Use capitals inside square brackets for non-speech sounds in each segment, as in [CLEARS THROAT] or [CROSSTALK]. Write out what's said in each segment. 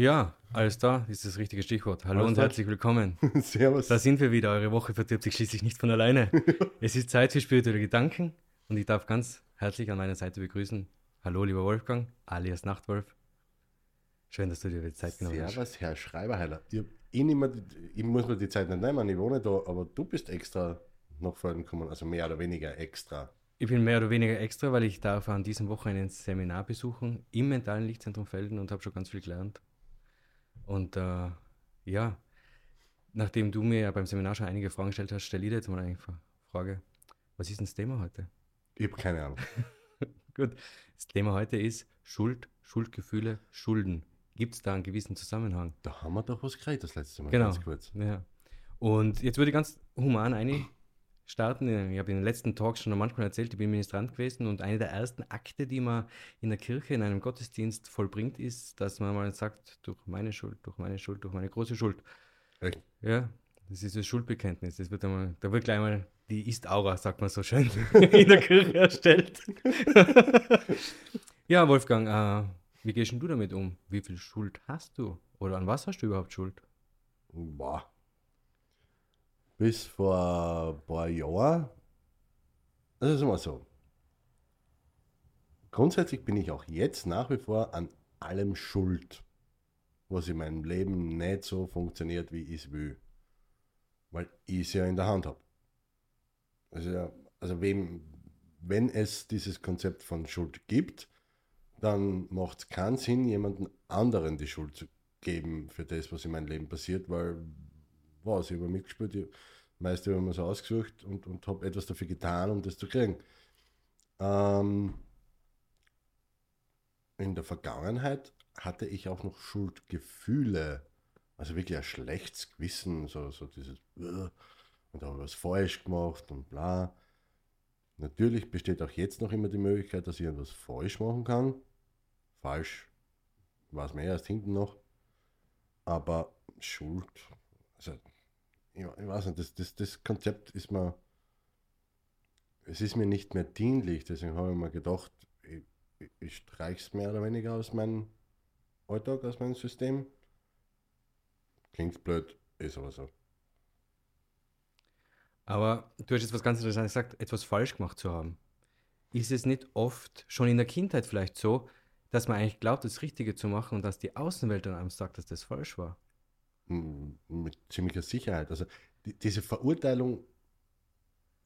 Ja, alles da, ist das richtige Stichwort. Hallo Alles und da. herzlich willkommen. [LAUGHS] Servus. Da sind wir wieder. Eure Woche verdirbt sich schließlich nicht von alleine. [LAUGHS] es ist Zeit für spirituelle Gedanken und ich darf ganz herzlich an meiner Seite begrüßen. Hallo, lieber Wolfgang, alias Nachtwolf. Schön, dass du dir die Zeit genommen hast. Servus, Herr Schreiberheiler. Ich, eh mehr, die- ich muss mir die Zeit nicht nehmen, ich wohne da, aber du bist extra nach vorne gekommen, also mehr oder weniger extra. Ich bin mehr oder weniger extra, weil ich darf an diesem Wochenende ein Seminar besuchen im mentalen Lichtzentrum Felden und habe schon ganz viel gelernt. Und äh, ja, nachdem du mir ja beim Seminar schon einige Fragen gestellt hast, stelle ich dir jetzt mal eine Frage. Was ist denn das Thema heute? Ich habe keine Ahnung. [LAUGHS] Gut, das Thema heute ist Schuld, Schuldgefühle, Schulden. Gibt es da einen gewissen Zusammenhang? Da haben wir doch was geredet das letzte Mal, Genau. ganz kurz. Ja. Und jetzt würde ich ganz human eine starten. Ich habe in den letzten Talks schon manchmal erzählt, ich bin Ministrant gewesen und eine der ersten Akte, die man in der Kirche in einem Gottesdienst vollbringt, ist, dass man mal sagt, durch meine Schuld, durch meine Schuld, durch meine große Schuld. Echt? Ja, das ist das Schuldbekenntnis. Das wird einmal, da wird gleich mal die Ist-Aura, sagt man so schön, [LAUGHS] in der Kirche erstellt. [LAUGHS] ja, Wolfgang, äh, wie gehst denn du damit um? Wie viel Schuld hast du? Oder an was hast du überhaupt Schuld? Boah. Bis vor ein paar Jahren, das ist immer so. Grundsätzlich bin ich auch jetzt nach wie vor an allem schuld, was in meinem Leben nicht so funktioniert, wie ich es will. Weil ich es ja in der Hand habe. Also, also wem, wenn es dieses Konzept von Schuld gibt, dann macht es keinen Sinn, jemandem anderen die Schuld zu geben für das, was in meinem Leben passiert, weil was, ich habe mitgespielt, ich meist habe ich mir so ausgesucht und, und habe etwas dafür getan, um das zu kriegen. Ähm, in der Vergangenheit hatte ich auch noch Schuldgefühle, also wirklich ein schlechtes Gewissen, so, so dieses und da habe ich was falsch gemacht und bla. Natürlich besteht auch jetzt noch immer die Möglichkeit, dass ich etwas falsch machen kann. Falsch weiß man erst hinten noch. Aber Schuld, also ich, ich weiß nicht, das, das, das Konzept ist mir, es ist mir nicht mehr dienlich, deswegen habe ich mir gedacht, ich, ich, ich streiche es mehr oder weniger aus meinem Alltag, aus meinem System. Klingt blöd, ist aber so. Aber du hast jetzt was ganz Interessantes gesagt, etwas falsch gemacht zu haben. Ist es nicht oft schon in der Kindheit vielleicht so, dass man eigentlich glaubt, das Richtige zu machen und dass die Außenwelt dann einem sagt, dass das falsch war? Mit ziemlicher Sicherheit. Also die, diese Verurteilung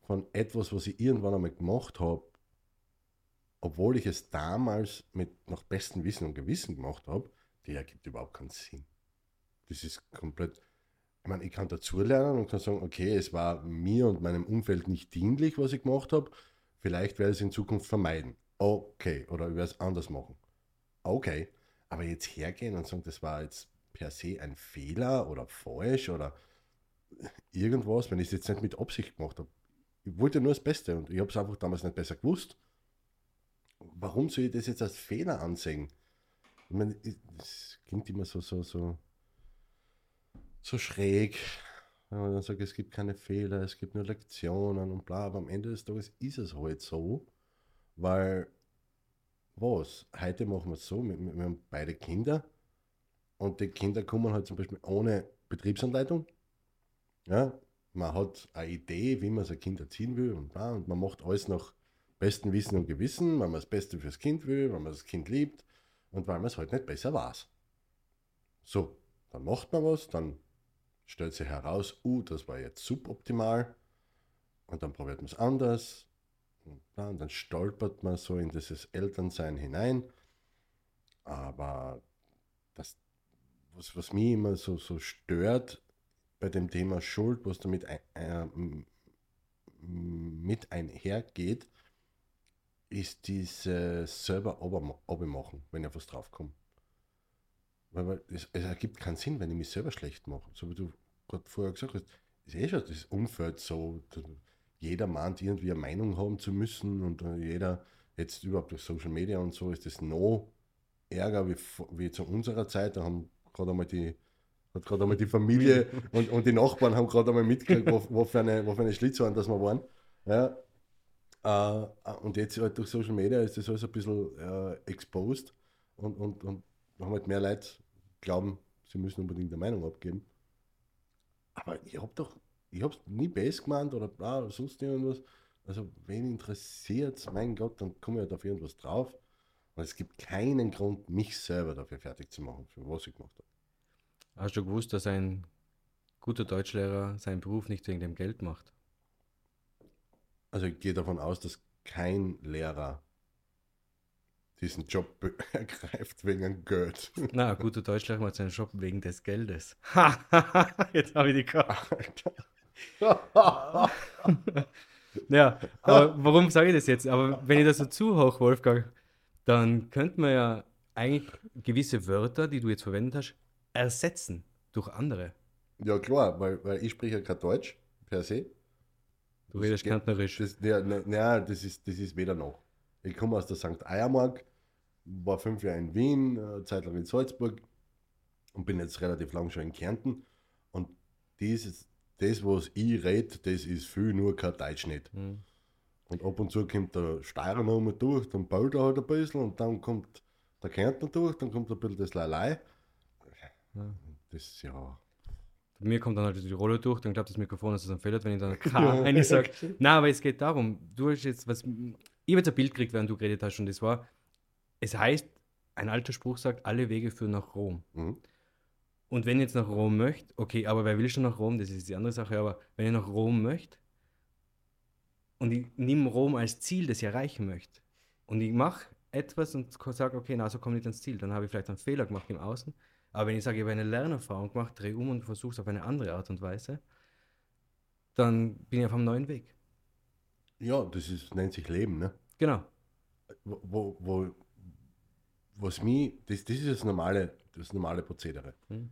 von etwas, was ich irgendwann einmal gemacht habe, obwohl ich es damals mit nach bestem Wissen und Gewissen gemacht habe, die ergibt überhaupt keinen Sinn. Das ist komplett. Ich meine, ich kann dazulernen und kann sagen, okay, es war mir und meinem Umfeld nicht dienlich, was ich gemacht habe. Vielleicht werde ich es in Zukunft vermeiden. Okay. Oder ich werde es anders machen. Okay. Aber jetzt hergehen und sagen, das war jetzt per se ein Fehler oder falsch oder irgendwas, wenn ich es jetzt nicht mit Absicht gemacht habe. Ich wollte nur das Beste und ich habe es einfach damals nicht besser gewusst. Warum soll ich das jetzt als Fehler ansehen? Ich meine, es klingt immer so, so, so, so schräg. Wenn man dann sagt, es gibt keine Fehler, es gibt nur Lektionen und bla, aber am Ende des Tages ist es halt so, weil was? Heute machen wir es so, wir, wir haben beide Kinder und die Kinder kommen halt zum Beispiel ohne Betriebsanleitung. Ja, man hat eine Idee, wie man sein Kind erziehen will und bla, und man macht alles nach bestem Wissen und Gewissen, weil man das Beste fürs Kind will, weil man das Kind liebt und weil man es halt nicht besser weiß. So, dann macht man was, dann stellt sich heraus, uh, das war jetzt suboptimal und dann probiert man es anders und, bla, und dann stolpert man so in dieses Elternsein hinein. Aber das, was, was mich immer so, so stört bei dem Thema Schuld, was damit ein, äh, mit einhergeht, ist dieses selber machen, wenn ich was draufkomme. Weil, es, es ergibt keinen Sinn, wenn ich mich selber schlecht mache. So wie du gerade vorher gesagt hast, ist eh schon das Umfeld so, jeder meint, irgendwie eine Meinung haben zu müssen und äh, jeder, jetzt überhaupt durch Social Media und so, ist das noch ärger wie, wie zu unserer Zeit. Da haben gerade einmal die, hat gerade einmal die Familie [LAUGHS] und, und die Nachbarn haben gerade einmal mitgekriegt, wo, wo, für eine, wo für eine Schlitzohren das wir waren. Ja. Äh, und jetzt halt durch Social Media ist das alles ein bisschen äh, exposed und, und, und haben halt mehr Leute glauben, sie müssen unbedingt eine Meinung abgeben. Aber ich habe doch, ich habe es nie best gemeint oder bla oder sonst irgendwas. Also, wen interessiert mein Gott, dann komme ich halt auf irgendwas drauf. Und es gibt keinen Grund, mich selber dafür fertig zu machen, für was ich gemacht habe. Hast du gewusst, dass ein guter Deutschlehrer seinen Beruf nicht wegen dem Geld macht? Also ich gehe davon aus, dass kein Lehrer diesen Job [LAUGHS] ergreift wegen Geld. Na, ein guter Deutschlehrer macht seinen Job wegen des Geldes. [LAUGHS] Jetzt habe ich die gehabt. [LAUGHS] ja, aber warum sage ich das jetzt? Aber wenn ich das so zuhöre, Wolfgang, dann könnte man ja eigentlich gewisse Wörter, die du jetzt verwendet hast, ersetzen durch andere. Ja, klar, weil, weil ich spreche ja kein Deutsch per se. Du redest kärntnerisch. Das, ja, na, das, ist, das ist weder noch. Ich komme aus der St. Eiermark, war fünf Jahre in Wien, eine Zeit lang in Salzburg und bin jetzt relativ lang schon in Kärnten. Und dieses, das, was ich rede, das ist viel nur kein Deutsch nicht. Hm. Und ab und zu kommt der Steirer noch mal durch, dann baut er halt ein bisschen und dann kommt der Kärntner durch, dann kommt ein bisschen das Lalei. Ja. Das ja. Bei mir kommt dann halt die Rolle durch, dann klappt das Mikrofon, dass es dann fehlt, wenn ich dann ein K eine sage. Nein, aber es geht darum, du hast jetzt was. Ich habe jetzt ein Bild gekriegt, während du geredet hast, und das war, es heißt, ein alter Spruch sagt, alle Wege führen nach Rom. Mhm. Und wenn ich jetzt nach Rom möchte, okay, aber wer will schon nach Rom? Das ist die andere Sache, aber wenn ich nach Rom möchte und ich nehme Rom als Ziel, das ich erreichen möchte, und ich mache etwas und sage, okay, na, so komme ich nicht ans Ziel, dann habe ich vielleicht einen Fehler gemacht im Außen. Aber wenn ich sage, ich habe eine Lernerfahrung gemacht, drehe um und versuche es auf eine andere Art und Weise, dann bin ich auf einem neuen Weg. Ja, das ist, nennt sich Leben, ne? Genau. Wo, wo, wo was mich, das, das ist das normale, das normale Prozedere. Hm.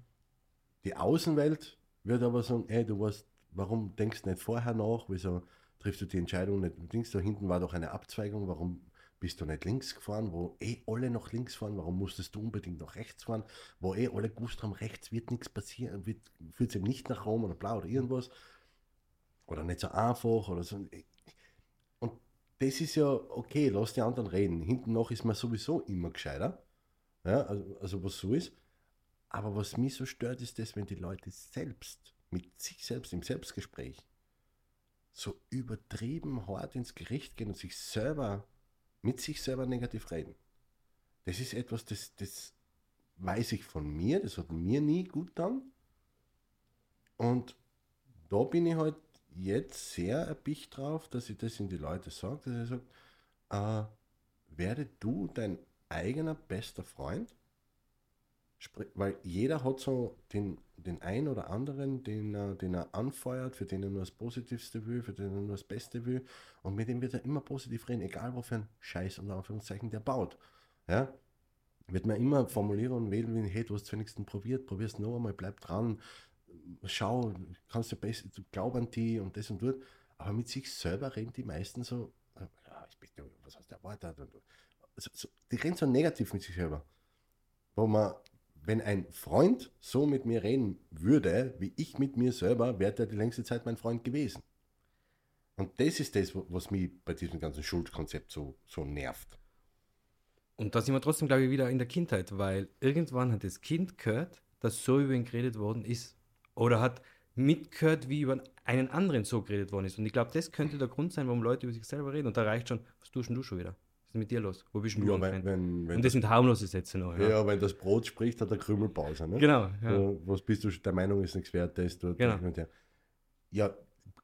Die Außenwelt wird aber sagen, ey, du weißt, warum denkst du nicht vorher nach? Wieso triffst du die Entscheidung nicht? Du denkst, da hinten war doch eine Abzweigung, warum bist du nicht links gefahren, wo eh alle noch links fahren, warum musstest du unbedingt nach rechts fahren, wo eh alle gewusst haben, rechts wird nichts passieren, führt sich nicht nach Rom oder blau oder irgendwas. Oder nicht so einfach oder so. Und das ist ja okay, lass die anderen reden. Hinten noch ist man sowieso immer gescheiter. Ja, also, also was so ist. Aber was mich so stört, ist das, wenn die Leute selbst, mit sich selbst im Selbstgespräch, so übertrieben hart ins Gericht gehen und sich selber, mit sich selber negativ reden. Das ist etwas, das, das weiß ich von mir, das hat mir nie gut getan. Und da bin ich halt jetzt sehr erpicht drauf, dass ich das in die Leute sage, dass ich sage, äh, werde du dein eigener bester Freund? Weil jeder hat so den, den einen oder anderen, den er, den er anfeuert, für den er nur das Positivste will, für den er nur das Beste will. Und mit dem wird er immer positiv reden, egal was für ein Scheiß unter Anführungszeichen der baut. Ja? Wird man immer formulieren und wählen, wie, hey, du hast es wenigstens probiert, probier's noch einmal, bleib dran, schau, kannst du besser, glaub an die und das und dort. Aber mit sich selber reden die meisten so, äh, ja, ich bin, was hast du erwartet? Und, so, so, die reden so negativ mit sich selber. Wo man, wenn ein Freund so mit mir reden würde, wie ich mit mir selber, wäre der die längste Zeit mein Freund gewesen. Und das ist das, was mich bei diesem ganzen Schuldkonzept so, so nervt. Und da sind wir trotzdem, glaube ich, wieder in der Kindheit, weil irgendwann hat das Kind gehört, dass so über ihn geredet worden ist. Oder hat mitgehört, wie über einen anderen so geredet worden ist. Und ich glaube, das könnte der Grund sein, warum Leute über sich selber reden. Und da reicht schon, was tust denn du schon wieder? Ist mit dir los? Wo bist du Ja, wenn, wenn, wenn, Und das sind harmlose Sätze noch. ja. Ja. wenn das Brot spricht, hat er Krümelpause. Ne? Genau. Ja. So, was bist du der Meinung ist nichts wert, das dort. Genau. und Ja. ja,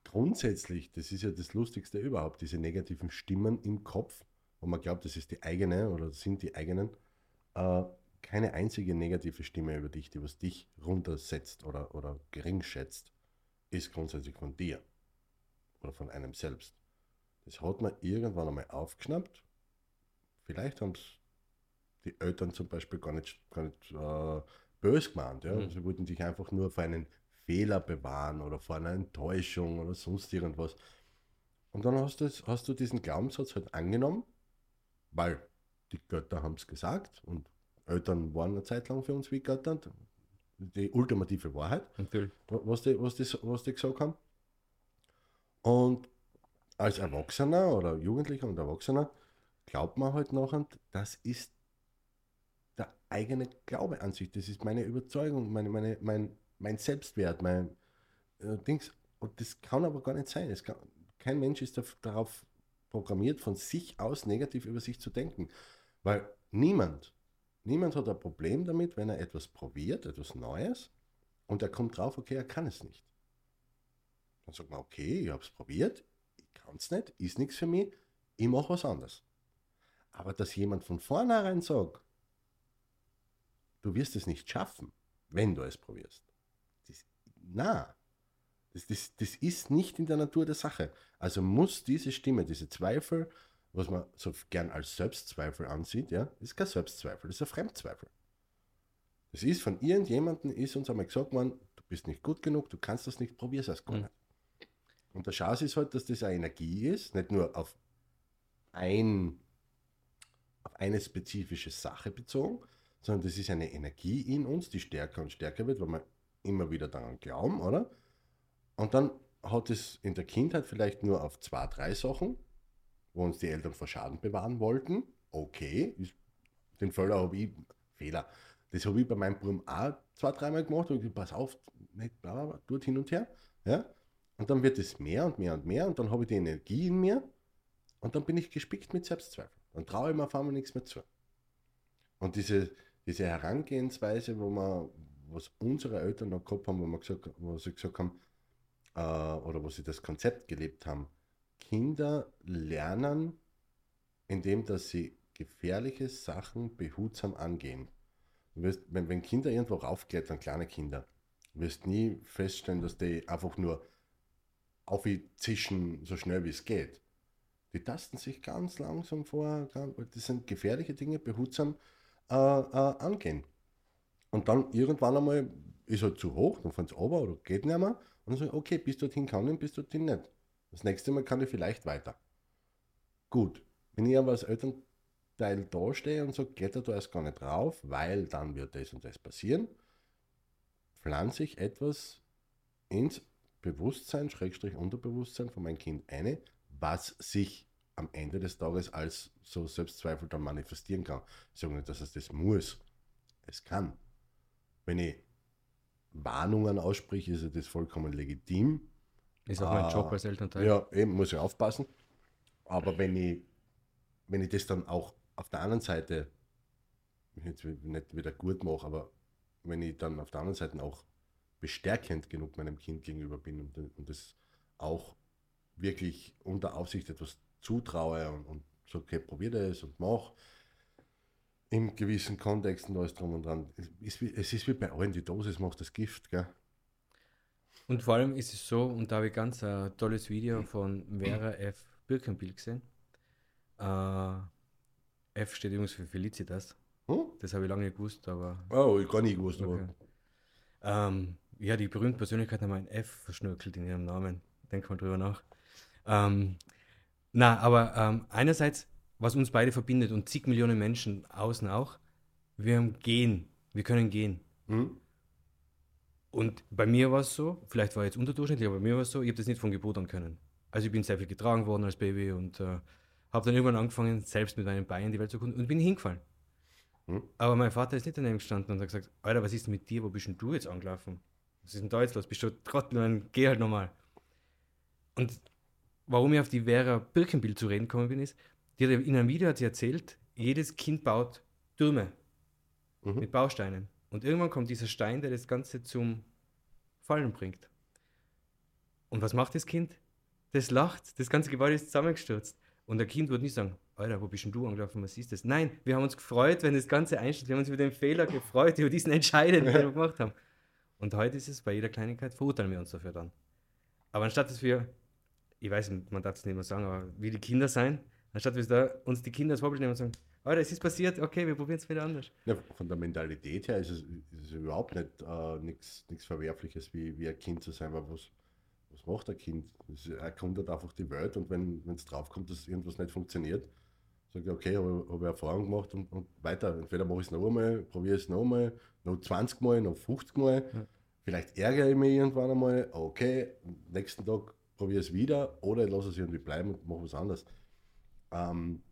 grundsätzlich, das ist ja das Lustigste überhaupt, diese negativen Stimmen im Kopf, wo man glaubt, das ist die eigene oder das sind die eigenen. Äh, keine einzige negative Stimme über dich, die was dich runtersetzt oder, oder gering schätzt, ist grundsätzlich von dir oder von einem selbst. Das hat man irgendwann einmal aufgeschnappt. Vielleicht haben es die Eltern zum Beispiel gar nicht, gar nicht äh, böse gemeint. Ja? Mhm. Sie wollten dich einfach nur vor einen Fehler bewahren oder vor einer Enttäuschung oder sonst irgendwas. Und dann hast du, hast du diesen Glaubenssatz halt angenommen, weil die Götter haben es gesagt und Eltern waren eine Zeit lang für uns wie Götter. Die ultimative Wahrheit Natürlich. was die, was, die, was die gesagt haben. Und als Erwachsener oder Jugendlicher und Erwachsener glaubt man halt nachher, das ist der eigene Glaube an sich, das ist meine Überzeugung, meine, meine, mein, mein Selbstwert, mein äh, Dings. Und das kann aber gar nicht sein. Kann, kein Mensch ist darauf programmiert, von sich aus negativ über sich zu denken. Weil niemand, niemand hat ein Problem damit, wenn er etwas probiert, etwas Neues, und er kommt drauf, okay, er kann es nicht. Dann sagt man, okay, ich habe es probiert, ich kann es nicht, ist nichts für mich, ich mache was anderes. Aber dass jemand von vornherein sagt, du wirst es nicht schaffen, wenn du es probierst. Das, na, das, das, das ist nicht in der Natur der Sache. Also muss diese Stimme, diese Zweifel, was man so gern als Selbstzweifel ansieht, ja, ist kein Selbstzweifel, das ist ein Fremdzweifel. Das ist von irgendjemandem, ist uns einmal gesagt worden, du bist nicht gut genug, du kannst das nicht, probier es erst gar mhm. nicht. Und der Chance ist halt, dass das eine Energie ist, nicht nur auf, ein, auf eine spezifische Sache bezogen, sondern das ist eine Energie in uns, die stärker und stärker wird, weil wir immer wieder daran glauben, oder? Und dann hat es in der Kindheit vielleicht nur auf zwei, drei Sachen, wo uns die Eltern vor Schaden bewahren wollten. Okay, den Fehler habe ich, Fehler, das habe ich bei meinem Bruder auch zwei, dreimal gemacht. Und ich pass auf, nicht bla, bla, dort hin und her. Ja? Und dann wird es mehr und mehr und mehr und dann habe ich die Energie in mir und dann bin ich gespickt mit Selbstzweifel. Dann traue ich mir auf einmal nichts mehr zu. Und diese, diese Herangehensweise, wo man, was unsere Eltern noch gehabt haben, wo, man gesagt, wo sie gesagt haben, äh, oder wo sie das Konzept gelebt haben, Kinder lernen, indem dass sie gefährliche Sachen behutsam angehen. Wirst, wenn, wenn Kinder irgendwo raufklettern, kleine Kinder, wirst nie feststellen, dass die einfach nur aufzischen, so schnell wie es geht. Die tasten sich ganz langsam vor, das sind gefährliche Dinge, behutsam äh, äh, angehen. Und dann irgendwann einmal ist halt zu hoch, dann fahren sie runter oder geht nicht mehr. Und dann sagen, okay, bis dorthin kann ich, bis dorthin nicht. Das nächste Mal kann ich vielleicht weiter. Gut, wenn ich aber als Elternteil da stehe und sage, kletter da erst gar nicht drauf, weil dann wird das und das passieren, pflanze ich etwas ins Bewusstsein, Schrägstrich Unterbewusstsein von meinem Kind eine, was sich am Ende des Tages als so Selbstzweifel dann manifestieren kann. Ich sage nicht, dass es das muss. Es kann. Wenn ich Warnungen ausspreche, ist das vollkommen legitim. Ist auch mein ah, Job als Elternteil. Ja, eben, muss ich aufpassen. Aber wenn ich, wenn ich das dann auch auf der anderen Seite, jetzt nicht wieder gut mache, aber wenn ich dann auf der anderen Seite auch bestärkend genug meinem Kind gegenüber bin und, und das auch wirklich unter Aufsicht etwas zutraue und, und so, okay, probier das und mach im gewissen Kontext und alles drum und dran. Es ist wie, es ist wie bei allen, die Dosis macht das Gift, gell? Und vor allem ist es so, und da habe ich ganz ein tolles Video von Vera F. Birkenbill gesehen. Uh, F steht übrigens für Felicitas. Hm? Das habe ich lange nicht gewusst, aber. Oh, ich gar nicht gewusst, okay. aber. Ähm, ja, die berühmten Persönlichkeiten haben ein F verschnörkelt in ihrem Namen. Denk mal drüber nach. Ähm, na, aber ähm, einerseits, was uns beide verbindet und zig Millionen Menschen außen auch, wir haben gehen. Wir können gehen. Mhm. Und bei mir war es so, vielleicht war jetzt unterdurchschnittlich, aber bei mir war es so, ich habe das nicht von Geburt an können. Also ich bin sehr viel getragen worden als Baby und äh, habe dann irgendwann angefangen, selbst mit meinen Beinen die Welt zu erkunden und bin hingefallen. Mhm. Aber mein Vater ist nicht daneben gestanden und hat gesagt, Alter, was ist mit dir, wo bist denn du jetzt angelaufen? Was ist denn da jetzt los? Bist du Trottel? Dann geh halt nochmal. Und warum ich auf die Vera Birkenbild zu reden gekommen bin, ist, die hat in einem Video hat sie erzählt, jedes Kind baut Türme mhm. mit Bausteinen. Und irgendwann kommt dieser Stein, der das Ganze zum Fallen bringt. Und was macht das Kind? Das lacht, das ganze Gebäude ist zusammengestürzt. Und der Kind wird nicht sagen, Alter, wo bist denn du angelaufen, was ist das? Nein, wir haben uns gefreut, wenn das Ganze einstellt. Wir haben uns über den Fehler gefreut, über diesen entscheidenden, den wir [LAUGHS] gemacht haben. Und heute ist es bei jeder Kleinigkeit, verurteilen wir uns dafür dann. Aber anstatt dass wir, ich weiß, man darf es nicht mehr sagen, aber wie die Kinder sein, anstatt wir uns die Kinder als Vorbild nehmen und sagen, oh, das ist passiert, okay, wir probieren es wieder anders. Ja, von der Mentalität her ist es, ist es überhaupt nicht äh, nichts Verwerfliches, wie, wie ein Kind zu sein, weil was, was macht ein Kind? Er kommt halt einfach die Welt und wenn es draufkommt, dass irgendwas nicht funktioniert, sagt er, okay, habe hab ich Erfahrung gemacht und, und weiter. Entweder mache ich es noch einmal, probiere es noch einmal, noch 20 Mal, noch 50 Mal. Ja. Vielleicht ärgere ich mich irgendwann einmal, okay, nächsten Tag probiere ich es wieder oder ich lasse es irgendwie bleiben und mache was anderes. Ähm,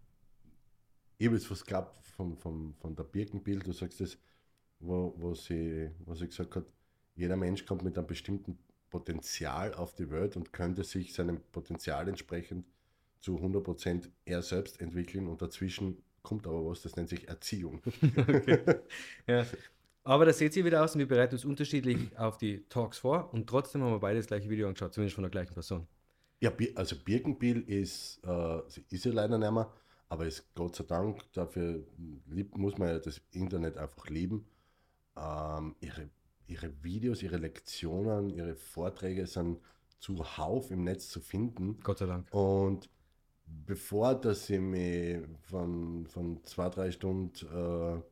ich habe jetzt was gehabt von, von, von der Birkenbild, du sagst das, wo, wo, sie, wo sie gesagt hat, jeder Mensch kommt mit einem bestimmten Potenzial auf die Welt und könnte sich seinem Potenzial entsprechend zu 100% er selbst entwickeln und dazwischen kommt aber was, das nennt sich Erziehung. [LAUGHS] okay. ja. [LAUGHS] Aber da seht ihr wieder aus und wir bereiten uns unterschiedlich [CLEARS THROAT] auf die Talks vor und trotzdem haben wir beide das gleiche Video angeschaut, zumindest von der gleichen Person. Ja, also Birkenbiel ist, äh, ist ja leider nicht mehr, aber ist Gott sei Dank, dafür lieb, muss man ja das Internet einfach lieben. Ähm, ihre, ihre Videos, ihre Lektionen, ihre Vorträge sind zuhauf im Netz zu finden. Gott sei Dank. Und bevor dass ich mich von, von zwei, drei Stunden äh,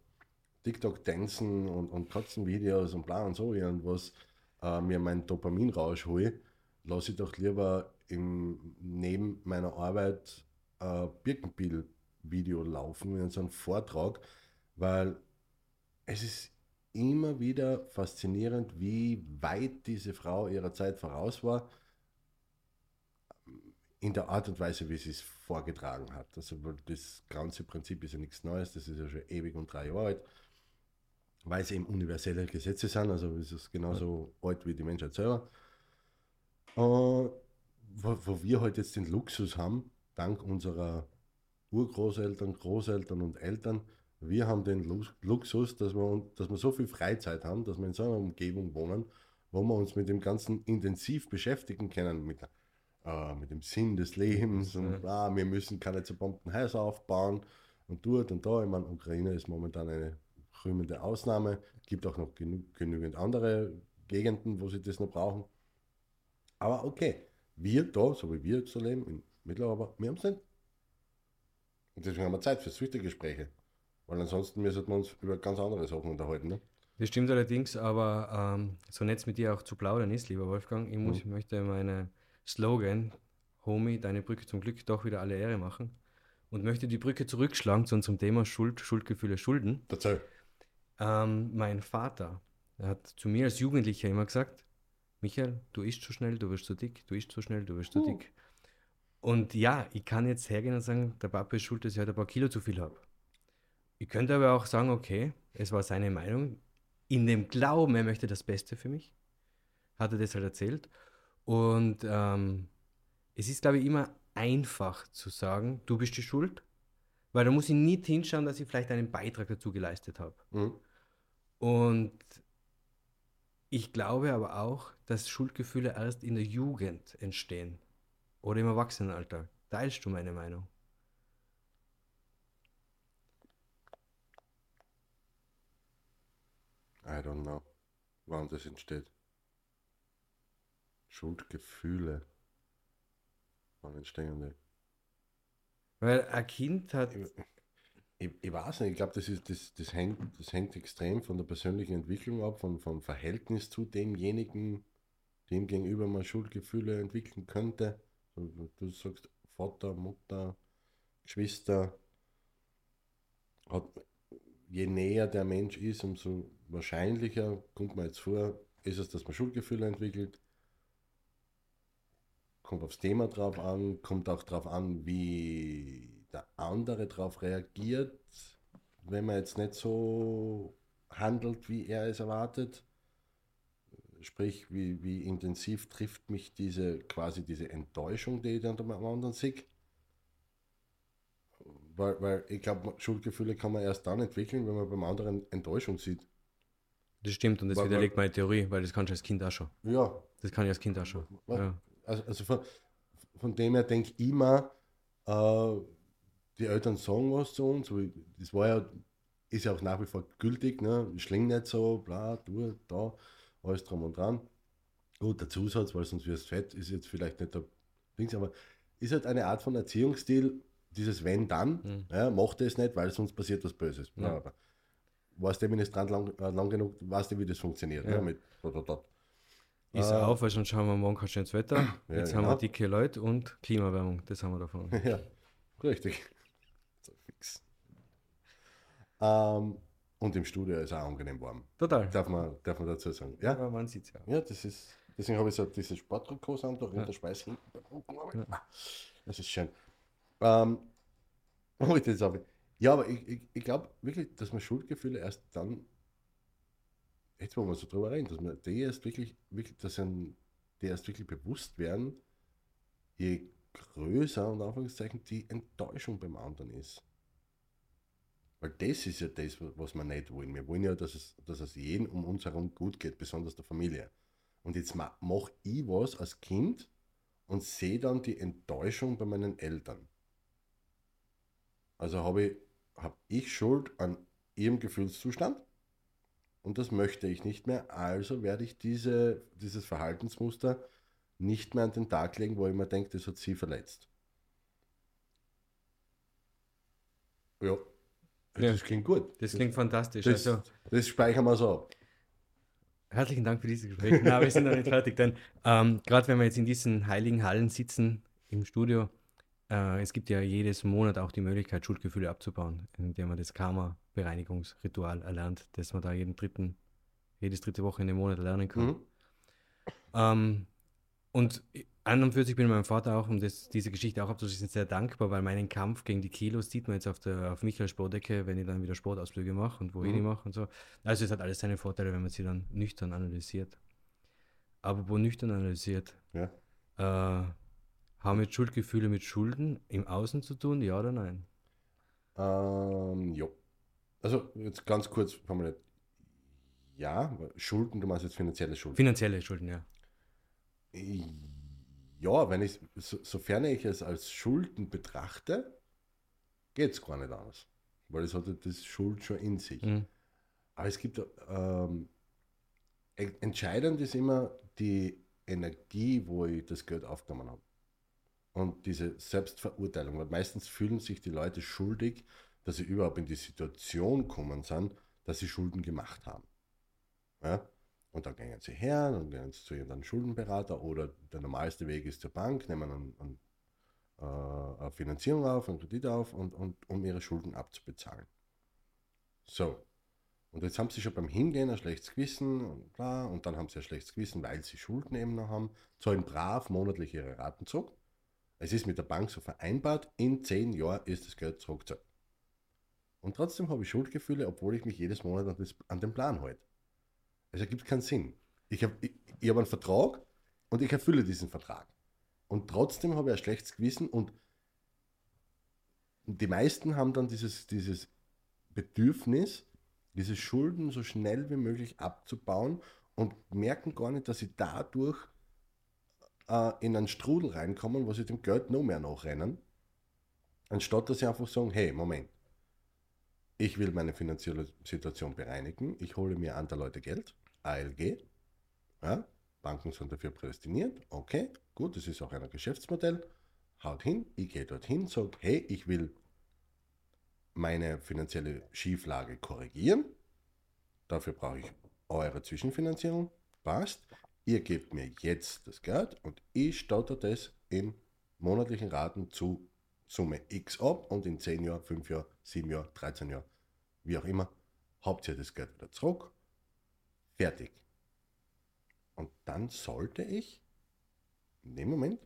TikTok-Tanzen und, und Katzenvideos und bla und so irgendwas äh, mir meinen Dopamin raushole, lasse ich doch lieber im, neben meiner Arbeit äh, Birkenbiel-Video laufen, in so einem Vortrag, weil es ist immer wieder faszinierend, wie weit diese Frau ihrer Zeit voraus war, in der Art und Weise, wie sie es vorgetragen hat. Also das ganze Prinzip ist ja nichts Neues, das ist ja schon ewig und drei Jahre alt, weil es eben universelle Gesetze sind, also es ist genauso ja. alt wie die Menschheit selber. Und wo, wo wir heute halt jetzt den Luxus haben, dank unserer Urgroßeltern, Großeltern und Eltern, wir haben den Luxus, dass wir, dass wir so viel Freizeit haben, dass wir in so einer Umgebung wohnen, wo wir uns mit dem Ganzen intensiv beschäftigen können, mit, äh, mit dem Sinn des Lebens und ah, wir müssen keine zerbombten Häuser aufbauen und dort und da. Ich meine, Ukraine ist momentan eine rühmende Ausnahme. Es gibt auch noch genü genügend andere Gegenden, wo sie das noch brauchen. Aber okay, wir da, so wie wir jetzt so leben, in Mitteleuropa, wir haben es nicht. Und deswegen haben wir Zeit für solche Gespräche. Weil ansonsten müssen wir uns über ganz andere Sachen unterhalten. Ne? Das stimmt allerdings, aber ähm, so nett mit dir auch zu plaudern ist, lieber Wolfgang. Ich muss, mhm. möchte meine Slogan, Homie, deine Brücke zum Glück, doch wieder alle Ehre machen. Und möchte die Brücke zurückschlagen zu unserem Thema Schuld, Schuldgefühle, Schulden. Erzähl. Ähm, mein Vater, er hat zu mir als Jugendlicher immer gesagt, Michael, du isst zu schnell, du wirst zu dick, du isst zu schnell, du wirst zu uh. dick. Und ja, ich kann jetzt hergehen und sagen, der Papa ist schuld, dass ich halt ein paar Kilo zu viel habe. Ich könnte aber auch sagen, okay, es war seine Meinung. In dem Glauben, er möchte das Beste für mich, hat er das halt erzählt. Und ähm, es ist, glaube ich, immer einfach zu sagen, du bist die Schuld, weil da muss ich nicht hinschauen, dass ich vielleicht einen Beitrag dazu geleistet habe. Mhm. Und ich glaube aber auch, dass Schuldgefühle erst in der Jugend entstehen oder im Erwachsenenalter. Teilst du meine Meinung? I don't know, wann das entsteht. Schuldgefühle. Wann entstehen die? Weil ein Kind hat. Ich, ich, weiß nicht, ich glaube, das, das, das, hängt, das hängt extrem von der persönlichen Entwicklung ab, von, vom Verhältnis zu demjenigen, dem gegenüber man Schuldgefühle entwickeln könnte. Du sagst Vater, Mutter, Geschwister. Hat, je näher der Mensch ist, umso wahrscheinlicher, kommt man jetzt vor, ist es, dass man Schuldgefühle entwickelt. Kommt aufs Thema drauf an, kommt auch darauf an, wie andere darauf reagiert, wenn man jetzt nicht so handelt, wie er es erwartet. Sprich, wie, wie intensiv trifft mich diese quasi diese Enttäuschung, die ich dann am anderen sehe. Weil, weil ich glaube, Schuldgefühle kann man erst dann entwickeln, wenn man beim anderen Enttäuschung sieht. Das stimmt und das weil, widerlegt meine Theorie, weil das kannst du als Kind auch schon. Ja. Das kann ich als Kind auch schon. Ja. Also, also von, von, dem her denke ich immer, äh, die Eltern sagen was zu uns. Das war ja, ist ja auch nach wie vor gültig, ne? Schling nicht so, bla, du, da, alles drum und dran. Gut, der Zusatz, weil sonst wirst fett, ist jetzt vielleicht nicht der Dings, aber ist halt eine Art von Erziehungsstil, dieses Wenn dann, mhm. ja, macht es nicht, weil sonst passiert was Böses. Ja. Ja, warst du Ministrant lang, äh, lang genug, weißt du, wie das funktioniert. Ja. mit dot, dot, dot. Ist äh, auf, weil sonst schauen wir morgen du ins Wetter. Ja, Jetzt genau. haben wir dicke Leute und Klimawärmung, das haben wir davon. [LAUGHS] ja, richtig. Ähm, und im Studio ist auch angenehm warm. Total. Darf man, darf man dazu sagen. Ja, ja man sieht es ja. Ja, das ist, deswegen habe ich so diese Sporttrikots an, da ja. der Speis Ja. Das ist schön. Ähm, ich das habe. Ja, aber ich, ich, ich glaube wirklich, dass man Schuldgefühle erst dann, jetzt wo wir so drüber reden, dass man die erst wirklich, wirklich, dass ein, die erst wirklich bewusst werden, je größer und Anführungszeichen die Enttäuschung beim anderen ist. Weil das ist ja das, was wir nicht wollen. Wir wollen ja, dass es, dass es jedem um uns herum gut geht, besonders der Familie. Und jetzt mache ich was als Kind und sehe dann die Enttäuschung bei meinen Eltern. Also habe ich, hab ich Schuld an ihrem Gefühlszustand und das möchte ich nicht mehr. Also werde ich diese, dieses Verhaltensmuster nicht mehr an den Tag legen, wo ich mir denke, das hat sie verletzt. Ja, Ja. das klingt gut. Das klingt fantastisch. Das, also, das speichern wir so. herzlichen Dank für dieses Gespräch. Na, wir sind noch nicht fertig, denn ähm, gerade wenn wir jetzt in diesen heiligen Hallen sitzen im Studio, äh, es gibt ja jedes Monat auch die Möglichkeit, Schuldgefühle abzubauen, indem man das Karma-Bereinigungsritual erlernt, das man da jeden dritten, jedes dritte Woche in dem Monat lernen kann. Mhm. Ähm, und an und für sich bin ich meinem Vater auch, um das, diese Geschichte auch abzuschließen, sehr dankbar, weil meinen Kampf gegen die Kilos sieht man jetzt auf der auf Michael Sportdecke, wenn ich dann wieder Sportausflüge mache und wo ich Mhm. die mache und so. Also es hat alles seine Vorteile, wenn man sie dann nüchtern analysiert. Aber wo nüchtern analysiert, Ja. äh, haben jetzt Schuldgefühle mit Schulden im Außen zu tun, ja oder nein? Ähm, ja. Also jetzt ganz kurz formuliert. Ja, Schulden, du meinst jetzt finanzielle Schulden. Finanzielle Schulden, ja. Ja, wenn ich, so, sofern ich es als Schulden betrachte, geht es gar nicht anders. Weil es hat ja das Schuld schon in sich. Mhm. Aber es gibt, ähm, en- entscheidend ist immer die Energie, wo ich das Geld aufgenommen habe. Und diese Selbstverurteilung, weil meistens fühlen sich die Leute schuldig, dass sie überhaupt in die Situation gekommen sind, dass sie Schulden gemacht haben. Ja? Und dann gehen sie her, dann gehen sie zu ihrem Schuldenberater oder der normalste Weg ist zur Bank, nehmen einen, einen, äh, eine Finanzierung auf, einen Kredit auf, und, und, um ihre Schulden abzubezahlen. So. Und jetzt haben sie schon beim Hingehen ein schlechtes Gewissen und bla, und dann haben sie ein schlechtes Gewissen, weil sie Schulden eben noch haben, zahlen brav monatlich ihre Raten zurück. Es ist mit der Bank so vereinbart, in zehn Jahren ist das Geld zurückgezahlt. Und trotzdem habe ich Schuldgefühle, obwohl ich mich jedes Monat an, das, an den Plan halte. Es ergibt keinen Sinn. Ich habe ich, ich hab einen Vertrag und ich erfülle diesen Vertrag. Und trotzdem habe ich ein schlechtes Gewissen und die meisten haben dann dieses, dieses Bedürfnis, diese Schulden so schnell wie möglich abzubauen und merken gar nicht, dass sie dadurch äh, in einen Strudel reinkommen, wo sie dem Geld noch mehr nachrennen, anstatt dass sie einfach sagen, hey, Moment, ich will meine finanzielle Situation bereinigen, ich hole mir andere Leute Geld, ALG, ja, Banken sind dafür prädestiniert, okay, gut, das ist auch ein Geschäftsmodell, haut hin, ich gehe dorthin, sage, hey, ich will meine finanzielle Schieflage korrigieren, dafür brauche ich eure Zwischenfinanzierung, passt, ihr gebt mir jetzt das Geld und ich stotter das in monatlichen Raten zu Summe X ab und in 10 Jahren, 5 Jahren, 7 Jahren, 13 Jahren, wie auch immer, habt ihr das Geld wieder zurück. Fertig. Und dann sollte ich in dem Moment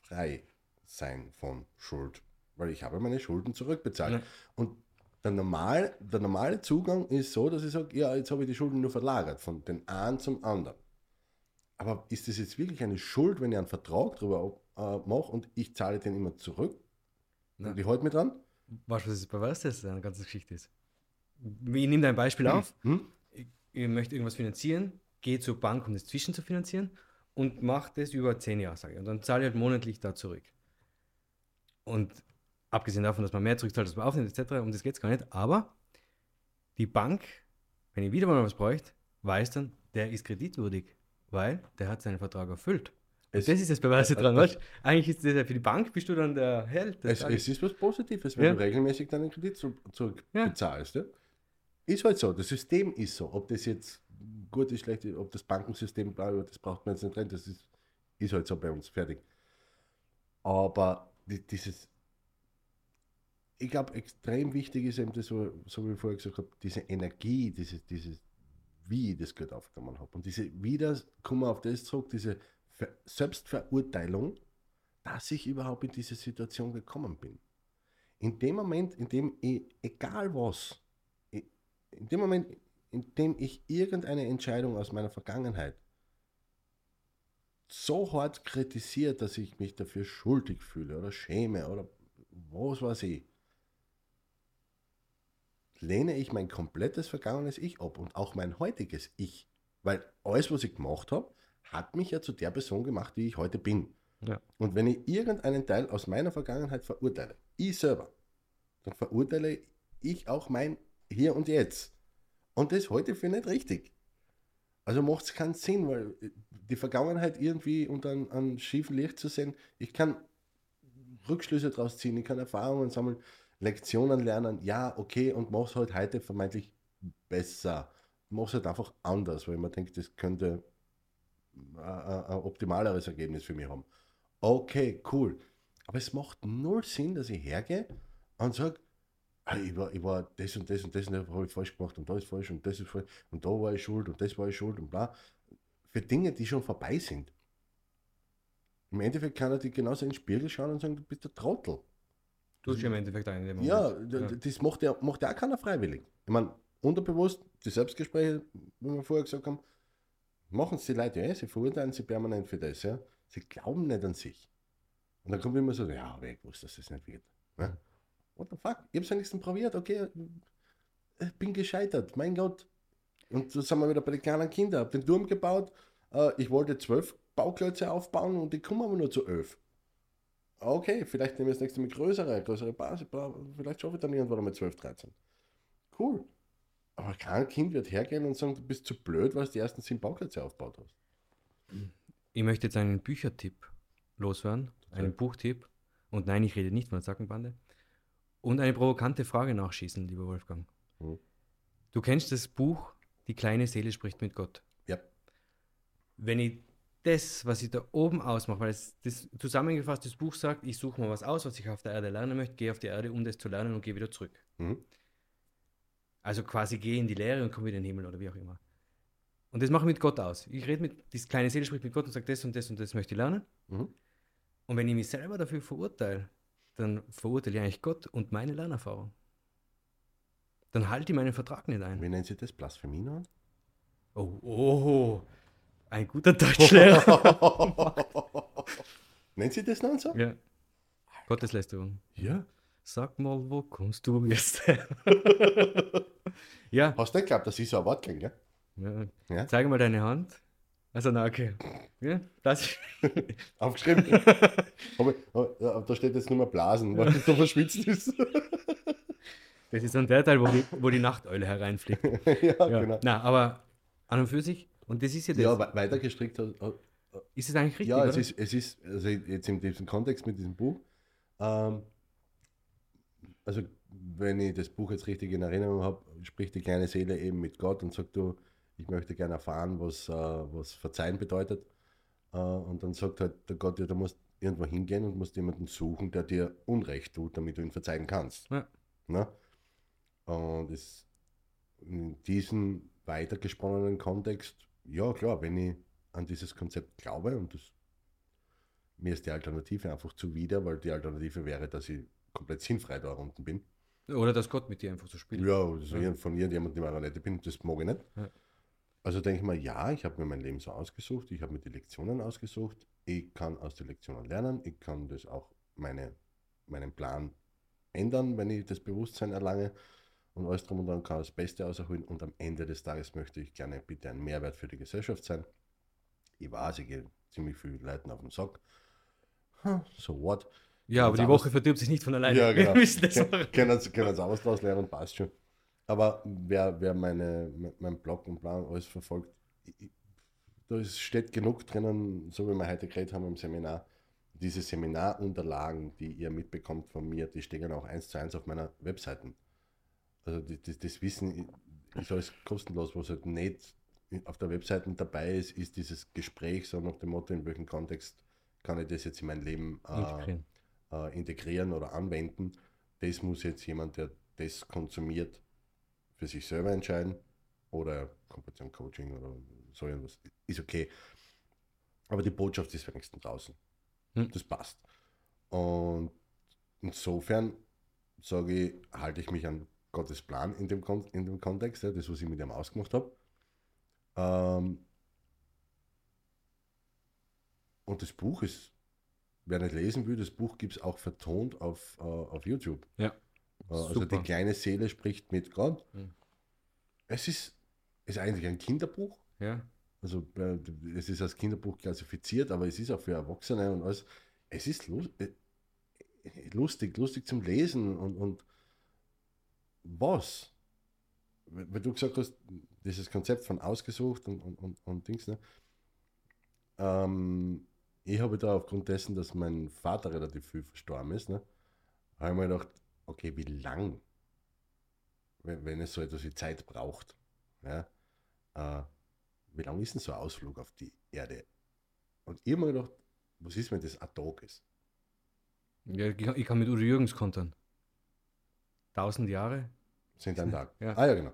frei sein von Schuld, weil ich habe meine Schulden zurückbezahlt. Ja. Und der, normal, der normale Zugang ist so, dass ich sage, ja, jetzt habe ich die Schulden nur verlagert, von den einen zum anderen. Aber ist das jetzt wirklich eine Schuld, wenn ich einen Vertrag darüber äh, mache und ich zahle den immer zurück? Nein. Und ich halte mich dran? Weißt du, was das bei was das eine ganze Geschichte ist? Ich nehme dein Beispiel auf. Hm? Ich, ich möchte irgendwas finanzieren, gehe zur Bank, um das zwischen zu finanzieren und mache das über zehn Jahre, sage ich. Und dann zahle ich halt monatlich da zurück. Und abgesehen davon, dass man mehr zurückzahlt, als man aufnimmt, etc., um das geht es gar nicht. Aber die Bank, wenn ich wieder mal was bräuchte, weiß dann, der ist kreditwürdig, weil der hat seinen Vertrag erfüllt. Das ist das Beweise dran, weißt? Eigentlich ist das ja für die Bank, bist du dann der Held. Es, es ist was Positives, wenn Ja. du regelmäßig deinen Kredit zu- zurückbezahlst. Ja. Ist halt so, das System ist so. Ob das jetzt gut ist, schlecht ist, ob das Bankensystem, das braucht man jetzt nicht rein, das ist, ist halt so bei uns fertig. Aber die, dieses, ich glaube, extrem wichtig ist eben das, so, so wie ich vorher gesagt habe, diese Energie, dieses, dieses, wie ich das Geld aufgenommen habe. Und diese, wieder kommen wir auf das zurück, diese Ver Selbstverurteilung, dass ich überhaupt in diese Situation gekommen bin. in dem Moment, in dem ich, egal was, in dem Moment, in dem ich irgendeine Entscheidung aus meiner Vergangenheit so hart kritisiere, dass ich mich dafür schuldig fühle oder schäme oder was weiß ich, lehne ich mein komplettes vergangenes Ich ab und auch mein heutiges Ich. Weil alles, was ich gemacht habe, hat mich ja zu der Person gemacht, die ich heute bin. Ja. Und wenn ich irgendeinen Teil aus meiner Vergangenheit verurteile, ich selber, dann verurteile ich auch mein Hier und Jetzt. Und das heute für nicht richtig. Also macht es keinen Sinn, weil die Vergangenheit irgendwie unter einem, schiefen Licht zu sehen, ich kann Rückschlüsse daraus ziehen, ich kann Erfahrungen sammeln, Lektionen lernen, ja, okay, und mach es halt heute vermeintlich besser. Mach es halt einfach anders, weil man denkt, das könnte ein, ein optimaleres Ergebnis für mich haben. Okay, cool. Aber es macht null Sinn, dass ich hergehe und sage, ich war, ich war das und das und das und das habe ich falsch gemacht und da ist falsch und das ist falsch und da war ich schuld und das war ich schuld und bla. Für Dinge, die schon vorbei sind. Im Endeffekt kann er dich genauso in den Spiegel schauen und sagen, du bist der Trottel. Du hast ja im Endeffekt einen in Ja, d- das macht ja, macht ja auch keiner freiwillig. Ich meine, unterbewusst, die Selbstgespräche, wie wir vorher gesagt haben, machen es die Leute ja, sie verurteilen sie permanent für das, ja. Sie glauben nicht an sich. Und dann kommt immer so, ja, weg, wusste, dass das nicht wird. Ja? What the fuck? Ich habe es wenigstens probiert, okay, ich bin gescheitert, mein Gott. Und so sind wir wieder bei den kleinen Kindern. Hab den Turm gebaut, äh, ich wollte zwölf Bauklötze aufbauen und ich komme aber nur zu elf. Okay, vielleicht nehme ich das nächste Mal größere, größere Basis, vielleicht schaffe ich dann irgendwann mit 12, 13. Cool. Aber kein Kind wird hergehen und sagen, du bist zu blöd, weil du die ersten sieben Bauklötze aufgebaut hast. Ich möchte jetzt einen Büchertipp loswerden, einen Buchtipp. Und nein, ich rede nicht von der Sackenbande. Und eine provokante Frage nachschießen, lieber Wolfgang. Mhm. Du kennst das Buch Die kleine Seele spricht mit Gott. Ja. Wenn ich das, was ich da oben ausmache, weil es das zusammengefasst das Buch sagt, ich suche mal was aus, was ich auf der Erde lernen möchte, gehe auf die Erde, um das zu lernen und gehe wieder zurück. Mhm. Also quasi gehe in die Leere und komme wieder in den Himmel oder wie auch immer. Und das mache ich mit Gott aus. Ich rede mit, die kleine Seele spricht mit Gott und sagt, das und das und das möchte ich lernen. Mhm. Und wenn ich mich selber dafür verurteile, dann verurteile ich eigentlich Gott und meine Lernerfahrung. Dann halte ich meinen Vertrag nicht ein. Wie nennen Sie das? Blasphemie noch? Oh, oh, ein guter Deutschlehrer. [LAUGHS] [LAUGHS] Nennen Sie das noch so? ja. Gotteslästerung. Ja. Sag mal, wo kommst du jetzt her? [LAUGHS] ja, Hast du nicht geglaubt, dass ich so ein Wort kenne, gell? ja. Ja. Zeig mal deine Hand. Also, na, okay. Ja, das [LAUGHS] Aufgeschrieben. Aber, aber da steht jetzt nur mal Blasen, weil es so verschwitzt ist. Das ist dann der Teil, wo die, wo die Nachteule hereinfliegt. [LAUGHS] ja, Ja. genau. Na, aber an und für sich, und das ist ja das, Ja, we- weiter gestrickt hat, ist es eigentlich richtig, ja, es oder? ist, es ist, also jetzt in diesem Kontext mit diesem Buch, ähm, also wenn ich das Buch jetzt richtig in Erinnerung habe, spricht die kleine Seele eben mit Gott und sagt, du, ich möchte gerne erfahren, was, äh, was Verzeihen bedeutet. Äh, und dann sagt halt der Gott, ja, du musst irgendwo hingehen und musst jemanden suchen, der dir Unrecht tut, damit du ihn verzeihen kannst. Ja. Ne? Und es, in diesem weitergesponnenen Kontext, ja klar, wenn ich an dieses Konzept glaube und das, mir ist die Alternative einfach zuwider, weil die Alternative wäre, dass ich komplett sinnfrei da unten bin. Oder dass Gott mit dir einfach so spielt. Ja, also Ja. von irgendjemandem, die Marionette bin, das mag ich nicht. Ja. Also denke ich mal, ja, ich habe mir mein Leben so ausgesucht, ich habe mir die Lektionen ausgesucht, ich kann aus den Lektionen lernen, ich kann das auch meine, meinen Plan ändern, wenn ich das Bewusstsein erlange und alles drum und dran kann das Beste ausholen und am Ende des Tages möchte ich gerne bitte ein Mehrwert für die Gesellschaft sein. Ich weiß, ich gehe ziemlich viel Leuten auf den Sack. So what? Ja, aber die Woche verdirbt sich nicht von alleine. Ja, [LAUGHS] genau. Wir müssen das machen. Können Sie können Sie auch was daraus lernen, passt schon. Aber wer, wer meine, me- mein Blog und Plan alles verfolgt, ich- da ist, steht genug drinnen, so wie wir heute geredet haben im Seminar. Diese Seminarunterlagen, die ihr mitbekommt von mir, die stehen auch eins zu eins auf meiner Webseite. Also die, das, das Wissen ist alles kostenlos, was halt nicht auf der Webseite dabei ist, ist dieses Gespräch, so nach dem Motto, in welchem Kontext kann ich das jetzt in mein Leben äh, Integrieren. äh, integrieren oder anwenden. Das muss jetzt jemand, der das konsumiert, für sich selber entscheiden. Oder kommt zum Coaching oder so irgendwas. Ist okay. Aber die Botschaft ist wenigstens draußen. Hm. Das passt. Und insofern sage ich, halte ich mich an Gottes Plan in dem, Kon in dem Kontext, ja, das, was ich mit ihm ausgemacht habe. Ähm, und das Buch ist, wer nicht lesen will, das Buch gibt es auch vertont auf, äh, auf YouTube. Ja. Also Super. die kleine Seele spricht mit Gott. Mhm. Es ist, ist eigentlich ein Kinderbuch. Ja. Also äh, es ist als Kinderbuch klassifiziert, aber es ist auch für Erwachsene und alles. Es ist äh, lustig, lustig zum Lesen und, und was? Weil du gesagt hast, dieses Konzept von ausgesucht und, und, und, und Dings, ne? Ähm, ich habe da aufgrund dessen, dass mein Vater relativ viel verstorben ist, ne, habe ich mir gedacht, okay, wie lang, wenn, wenn es so etwas wie Zeit braucht, ja, äh, wie lang ist denn so ein Ausflug auf die Erde? Und ich habe mir gedacht, was ist, wenn das ein Tag ist? ja ich, kann, mit Udo Jürgens kontern. Tausend Jahre? Sind ein Tag. Ja. Ah ja, genau.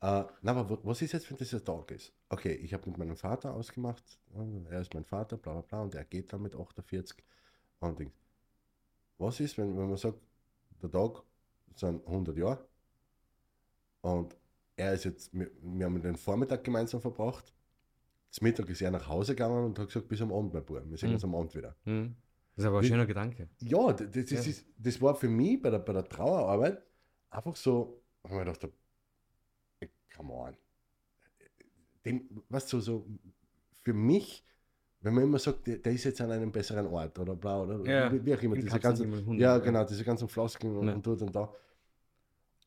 Äh, na, aber wa- was ist jetzt, wenn das ein Tag ist? Okay, ich habe mit meinem Vater ausgemacht, er ist mein Vater, bla bla bla, und er geht dann mit 48 und Dings. Was ist, wenn, wenn man sagt, der Tag sind 100 Jahre und er ist jetzt, wir, wir haben den Vormittag gemeinsam verbracht, das Mittag ist er nach Hause gegangen und hat gesagt, bis am Abend, mein Bub, wir sehen Mhm. uns am Abend wieder. Hm. Das ist aber ein Wie- schöner Gedanke. Ja, das, das, Ja. Ist, das war für mich bei der, bei der Trauerarbeit einfach so, ich mir gedacht come on. Dem, was so, so, für mich, wenn man immer sagt, der, der ist jetzt an einem besseren Ort oder bla oder Ja, wie, wie auch immer, diese ganzen, Himmel, Hunde, ja, ja. genau, diese ganzen Floskeln und, Ja. und dort und da.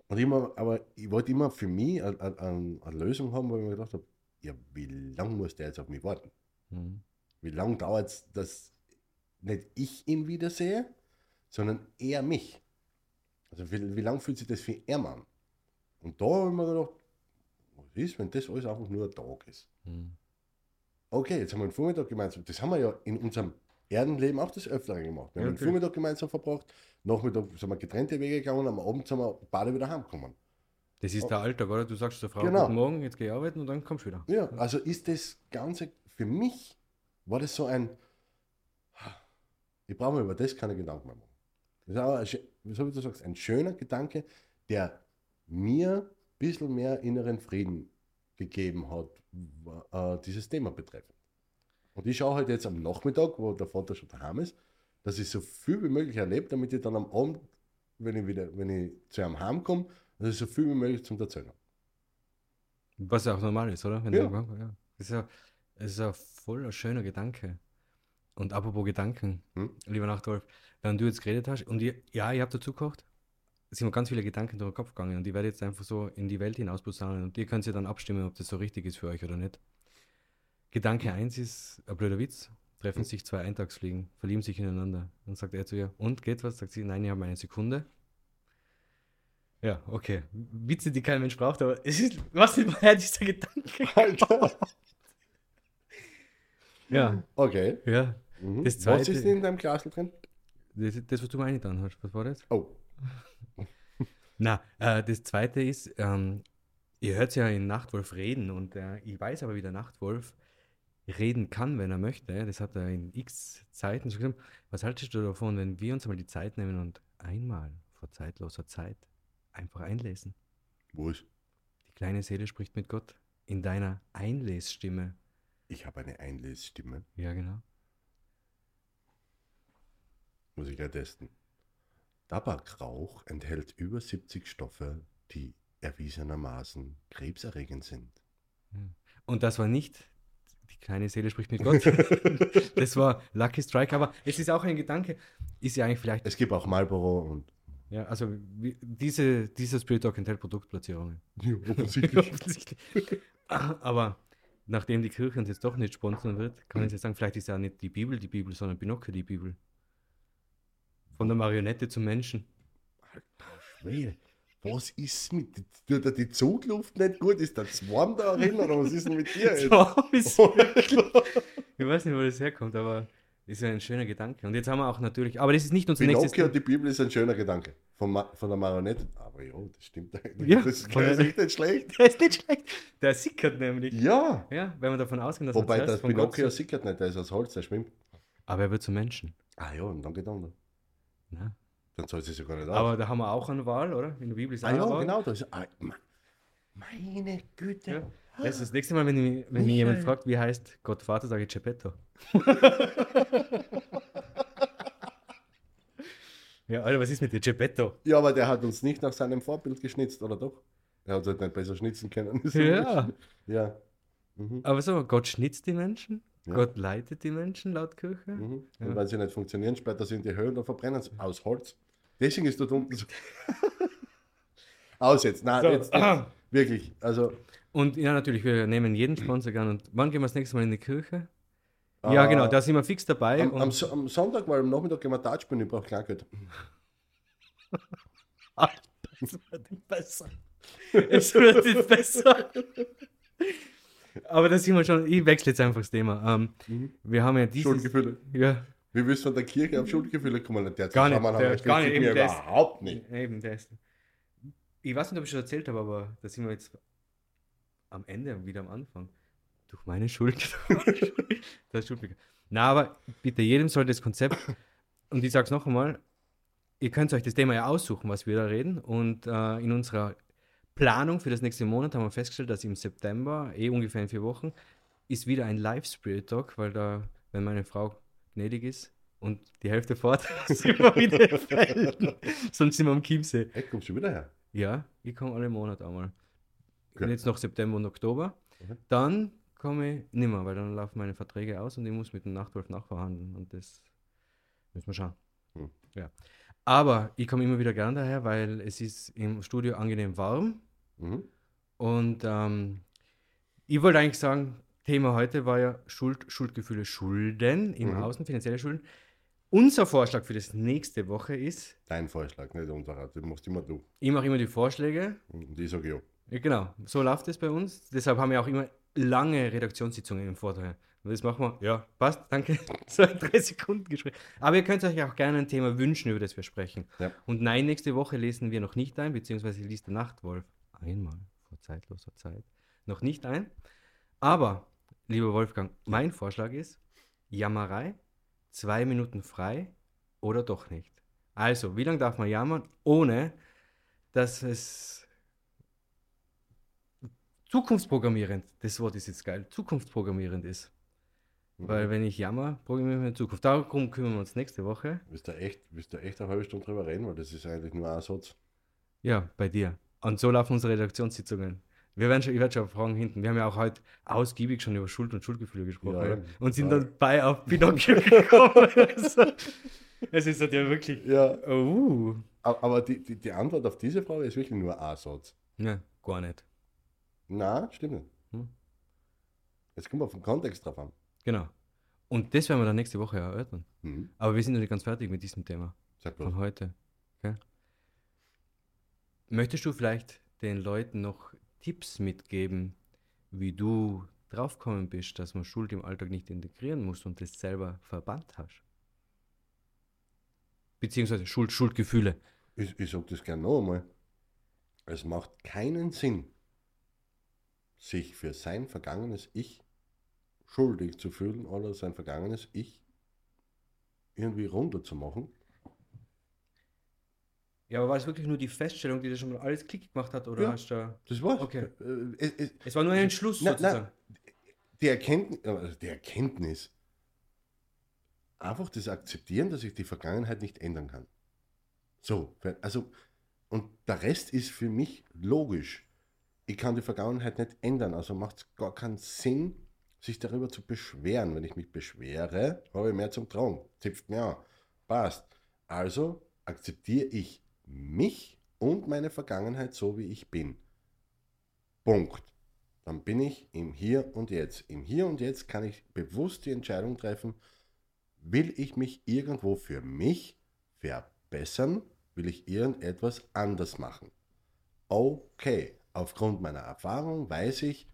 Und immer, aber ich wollte immer für mich eine, eine, eine Lösung haben, wo ich mir gedacht habe, ja, wie lange muss der jetzt auf mich warten? Hm. Wie lange dauert es, dass nicht ich ihn wiedersehe, sondern er mich? Also wie, wie lange fühlt sich das für er an? Und da habe ich mir gedacht, was ist, wenn das alles einfach nur ein Tag ist? Hm. Okay, jetzt haben wir einen Vormittag gemeinsam. Das haben wir ja in unserem Erdenleben auch des Öfteren gemacht. Wir Ja, haben den natürlich. Vormittag gemeinsam verbracht, Nachmittag sind wir getrennte Wege gegangen, am Abend sind wir beide wieder heimgekommen. Das ist der Alltag, oder? Du sagst der Frau. Genau. guten Morgen, jetzt gehe ich arbeiten und dann kommst du wieder. Ja, also ist das Ganze, für mich war das so ein, ich brauche mir über das keine Gedanken mehr machen. Das ist aber, ein so wie du sagst, ein schöner Gedanke, der mir ein bisschen mehr inneren Frieden gegeben hat, äh, dieses Thema betreffend. Und ich schaue halt jetzt am Nachmittag, wo der Vater schon daheim ist, dass ich so viel wie möglich erlebe, damit ich dann am Abend, wenn ich wieder, wenn ich zu einem heimkomme, dass ich so viel wie möglich zum Erzählen habe. Was ja auch normal ist, oder? Wenn Ja. Du, ja. Das ist ja, das ist ja voll ein schöner Gedanke. Und apropos Gedanken, Hm? lieber Nachtwolf, während du jetzt geredet hast, und ihr, ja, ihr habt dazu gekocht, sind mir ganz viele Gedanken durch den Kopf gegangen und die werde jetzt einfach so in die Welt hinaus posaunen und ihr könnt ja dann abstimmen, ob das so richtig ist für euch oder nicht. Gedanke 1 ist ein blöder Witz. Treffen sich zwei Eintagsfliegen, verlieben sich ineinander. Dann sagt er zu ihr, und geht was? Sagt sie, nein, ich habe eine Sekunde. Ja, okay. Witze, die kein Mensch braucht, aber es ist, was ist woher dieser Gedanke? [LAUGHS] Alter. Ja, Okay. ja. Mhm. Das Was zweite- ist in deinem Glas drin? Das, das was du mir eingetan hast, was war das? Oh, [LAUGHS] Na, äh, das zweite ist, ähm, ihr hört ja in Nachtwolf reden und äh, ich weiß aber, wie der Nachtwolf reden kann, wenn er möchte. Das hat er in x Zeiten schon gesagt. Was haltest du davon, wenn wir uns mal die Zeit nehmen und einmal vor zeitloser Zeit einfach einlesen? wo ist? Die kleine Seele spricht mit Gott in deiner Einlesstimme. Ich habe eine Einlesstimme. Ja, genau. Muss ich gleich testen. Tabakrauch enthält über 70 Stoffe, die erwiesenermaßen krebserregend sind. Und das war nicht die kleine Seele spricht mit Gott. [LAUGHS] das war Lucky Strike, aber es ist auch ein Gedanke, ist ja eigentlich vielleicht Es gibt auch Marlboro und Ja, also wie, diese, dieser Spirit Talk enthält Produktplatzierungen. ja, offensichtlich. [LAUGHS] Offensichtlich. Aber nachdem die Kirche uns jetzt doch nicht sponsern wird, kann ich jetzt sagen, vielleicht ist ja nicht die Bibel die Bibel, sondern Pinocchio die Bibel. Von der Marionette zum Menschen. Schwede. Was ist mit tut dir die Zugluft nicht gut? Ist der Zwarm da drin oder was ist denn mit dir? ist- ich weiß nicht, wo das herkommt, aber ist ja ein schöner Gedanke. Und jetzt haben wir auch natürlich, aber das ist nicht unser nächstes Pinocchio und die Bibel ist ein schöner Gedanke. Von, Ma von der Marionette. Aber ja, das stimmt eigentlich. Ja, das ist der- echt nicht schlecht. Der ist nicht schlecht. Der sickert nämlich. Ja. Ja, wenn wir davon ausgehen, dass Wobei er Gott Pinocchio sickert nicht, der ist aus Holz, der schwimmt. Aber er wird zum Menschen. Ah ja, und dann geht er Ja. Dann soll sie es ja gar nicht Aber da haben wir auch eine Wahl, oder? In der Bibel ist auch Ah eine ja, Wahl. genau. Das ist, ah, me- meine Güte. Ja. Das ist das nächste Mal, wenn, mich- wenn mich jemand fragt, wie heißt Gott Vater, sage ich Geppetto. [LAUGHS] ja, Alter, was ist mit dir, Geppetto? Ja, aber der hat uns nicht nach seinem Vorbild geschnitzt, oder doch? Er hat halt nicht besser schnitzen können. [LAUGHS] Ja. Ja. Mhm. Aber so, Gott schnitzt die Menschen, Ja. Gott leitet die Menschen laut Kirche. Mhm. Ja. Und wenn sie nicht funktionieren, später sind die Höhlen und verbrennen sie aus Holz. Deswegen ist dort unten so. [LAUGHS] Aus jetzt. Nein, So, jetzt, jetzt [CLEARS THROAT] wirklich. Also, Und ja, natürlich, wir nehmen jeden Sponsor gern. Und wann gehen wir das nächste Mal in die Kirche? Ja, äh, genau, da sind wir fix dabei. Am, am, am Sonntag, weil am Nachmittag gehen wir Dart spielen, ich brauche Kleingeld. [LAUGHS] es wird nicht besser. Es wird nicht besser. [LAUGHS] Aber da sind wir schon, ich wechsle jetzt einfach das Thema. Ähm, Mhm. wir haben ja dieses... Schuldgefühle. Ja, Wie willst du von der Kirche auf Schuldgefühle kommen? Der Gar nicht, der- erschließt gar nicht, eben das- überhaupt nicht. eben das. Ich weiß nicht, ob ich schon erzählt habe, aber da sind wir jetzt am Ende, wieder am Anfang. Durch meine Schuld. [LAUGHS] das ist Schuld. Na, aber bitte, jedem soll das Konzept, und ich sage es noch einmal, ihr könnt euch das Thema ja aussuchen, was wir da reden. Und äh, in unserer Planung für das nächste Monat haben wir festgestellt, dass im September, eh ungefähr in vier Wochen, ist wieder ein Live-Spirit-Talk, weil da, wenn meine Frau gnädig ist und die Hälfte fort, [LAUGHS] sind wir wieder im Feld. Sonst sind wir am Chiemsee. Hey, kommst du wieder her? Ja, ich komme alle Monate einmal. Okay. Und jetzt noch September und Oktober. Mhm. Dann komme ich nimmer, weil dann laufen meine Verträge aus und ich muss mit dem Nachtwolf nachverhandeln und das müssen wir schauen. Hm. Ja. Aber ich komme immer wieder gern daher, weil es ist im Studio angenehm warm Mhm. und ähm, ich wollte eigentlich sagen, Thema heute war ja Schuld, Schuldgefühle, Schulden im Mhm. Außen, finanzielle Schulden. Unser Vorschlag für das nächste Woche ist, Dein Vorschlag, nicht unserer. Das machst immer du. ich mache immer die Vorschläge Und ich sage ja. Genau, so läuft es bei uns. Deshalb haben wir auch immer lange Redaktionssitzungen im Vorteil. Und das machen wir, ja, passt, danke. [LAUGHS] So ein 3 Sekunden Gespräch. Aber ihr könnt euch auch gerne ein Thema wünschen, über das wir sprechen. Ja. Und nein, nächste Woche lesen wir noch nicht ein, beziehungsweise liest der Nachtwolf einmal vor zeitloser Zeit noch nicht ein. Aber, lieber Wolfgang, mein Vorschlag ist Jammerei, zwei Minuten frei oder doch nicht. Also, wie lange darf man jammern, ohne dass es zukunftsprogrammierend, das Wort ist jetzt geil, zukunftsprogrammierend ist. Weil wenn ich jammer, programmieren wir in Zukunft. Darum kümmern wir uns nächste Woche. Willst du echt, willst du echt eine halbe Stunde drüber reden? Weil das ist eigentlich nur ein Satz. Ja, bei dir. Und so laufen unsere Redaktionssitzungen. Wir werden schon, ich werde schon fragen hinten. Wir haben ja auch heute ausgiebig schon über Schuld und Schuldgefühle gesprochen. Ja. Und sind Ja. dann bei auf Pinocchio gekommen. [LAUGHS] also, es ist halt ja wirklich. Ja. Oh. Aber die, die, die Antwort auf diese Frage ist wirklich nur ein Satz. Ja, gar nicht. Nein, stimmt nicht. Hm. Jetzt kommt auf den Kontext drauf an. Genau. Und das werden wir dann nächste Woche erörtern. Mhm. Aber wir sind noch nicht ganz fertig mit diesem Thema. Sag bloß. von heute. Okay? Möchtest du vielleicht den Leuten noch Tipps mitgeben, wie du draufgekommen bist, dass man Schuld im Alltag nicht integrieren muss und das selber verbannt hast? Beziehungsweise Schuld, Schuldgefühle. Ich, ich sage das gerne noch einmal. Es macht keinen Sinn, sich für sein vergangenes Ich schuldig zu fühlen oder sein vergangenes Ich irgendwie runterzumachen. Ja, aber war es wirklich nur die Feststellung, die dir schon mal alles Klick gemacht hat, oder Ja. hast du. Das war's. Okay. Äh, Es, es, Es war nur ein Entschluss Na, sozusagen. die, Erkenntnis, also die Erkenntnis, einfach das Akzeptieren, dass ich die Vergangenheit nicht ändern kann. So, also, und der Rest ist für mich logisch. Ich kann die Vergangenheit nicht ändern, also macht es gar keinen Sinn, sich darüber zu beschweren. Wenn ich mich beschwere, habe ich mehr zum Tragen. Zipft mir an. Passt. Also akzeptiere ich mich und meine Vergangenheit so, wie ich bin. Punkt dann bin ich im Hier und Jetzt. Im Hier und Jetzt kann ich bewusst die Entscheidung treffen, will ich mich irgendwo für mich verbessern, will ich irgendetwas anders machen. Okay, aufgrund meiner Erfahrung weiß ich,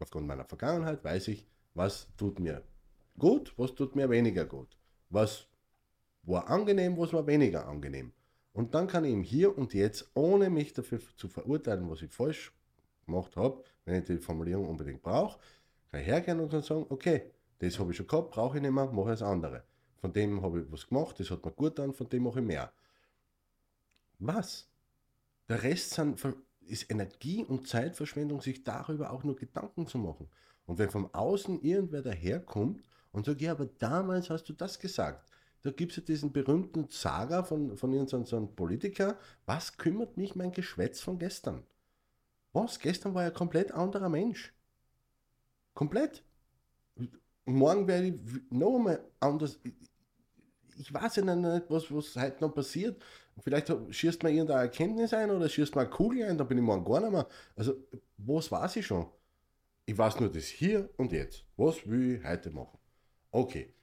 aufgrund meiner Vergangenheit weiß ich, was tut mir gut, was tut mir weniger gut, was war angenehm, was war weniger angenehm. Und dann kann ich im Hier und Jetzt, ohne mich dafür zu verurteilen, was ich falsch gemacht habe, wenn ich die Formulierung unbedingt brauche, kann ich hergehen und kann sagen, okay, das habe ich schon gehabt, brauche ich nicht mehr, mache das andere. Von dem habe ich was gemacht, das hat mir gut an, von dem mache ich mehr. Was? Der Rest sind, ist Energie- und Zeitverschwendung, sich darüber auch nur Gedanken zu machen. Und wenn von außen irgendwer daherkommt und sagt, ja, aber damals hast du das gesagt, da gibt es ja diesen berühmten Saga von, von irgendeinem so Politiker, was kümmert mich mein Geschwätz von gestern? Was? Gestern war er ein komplett anderer Mensch. Komplett. Morgen werde ich noch einmal anders. Ich weiß ja nicht, was, was heute noch passiert. Vielleicht schießt man irgendeine Erkenntnis ein oder schießt man eine Kugel ein, dann bin ich morgen gar nicht mehr. Also, was weiß ich schon? Ich weiß nur das hier und jetzt. Was will ich heute machen? Okay.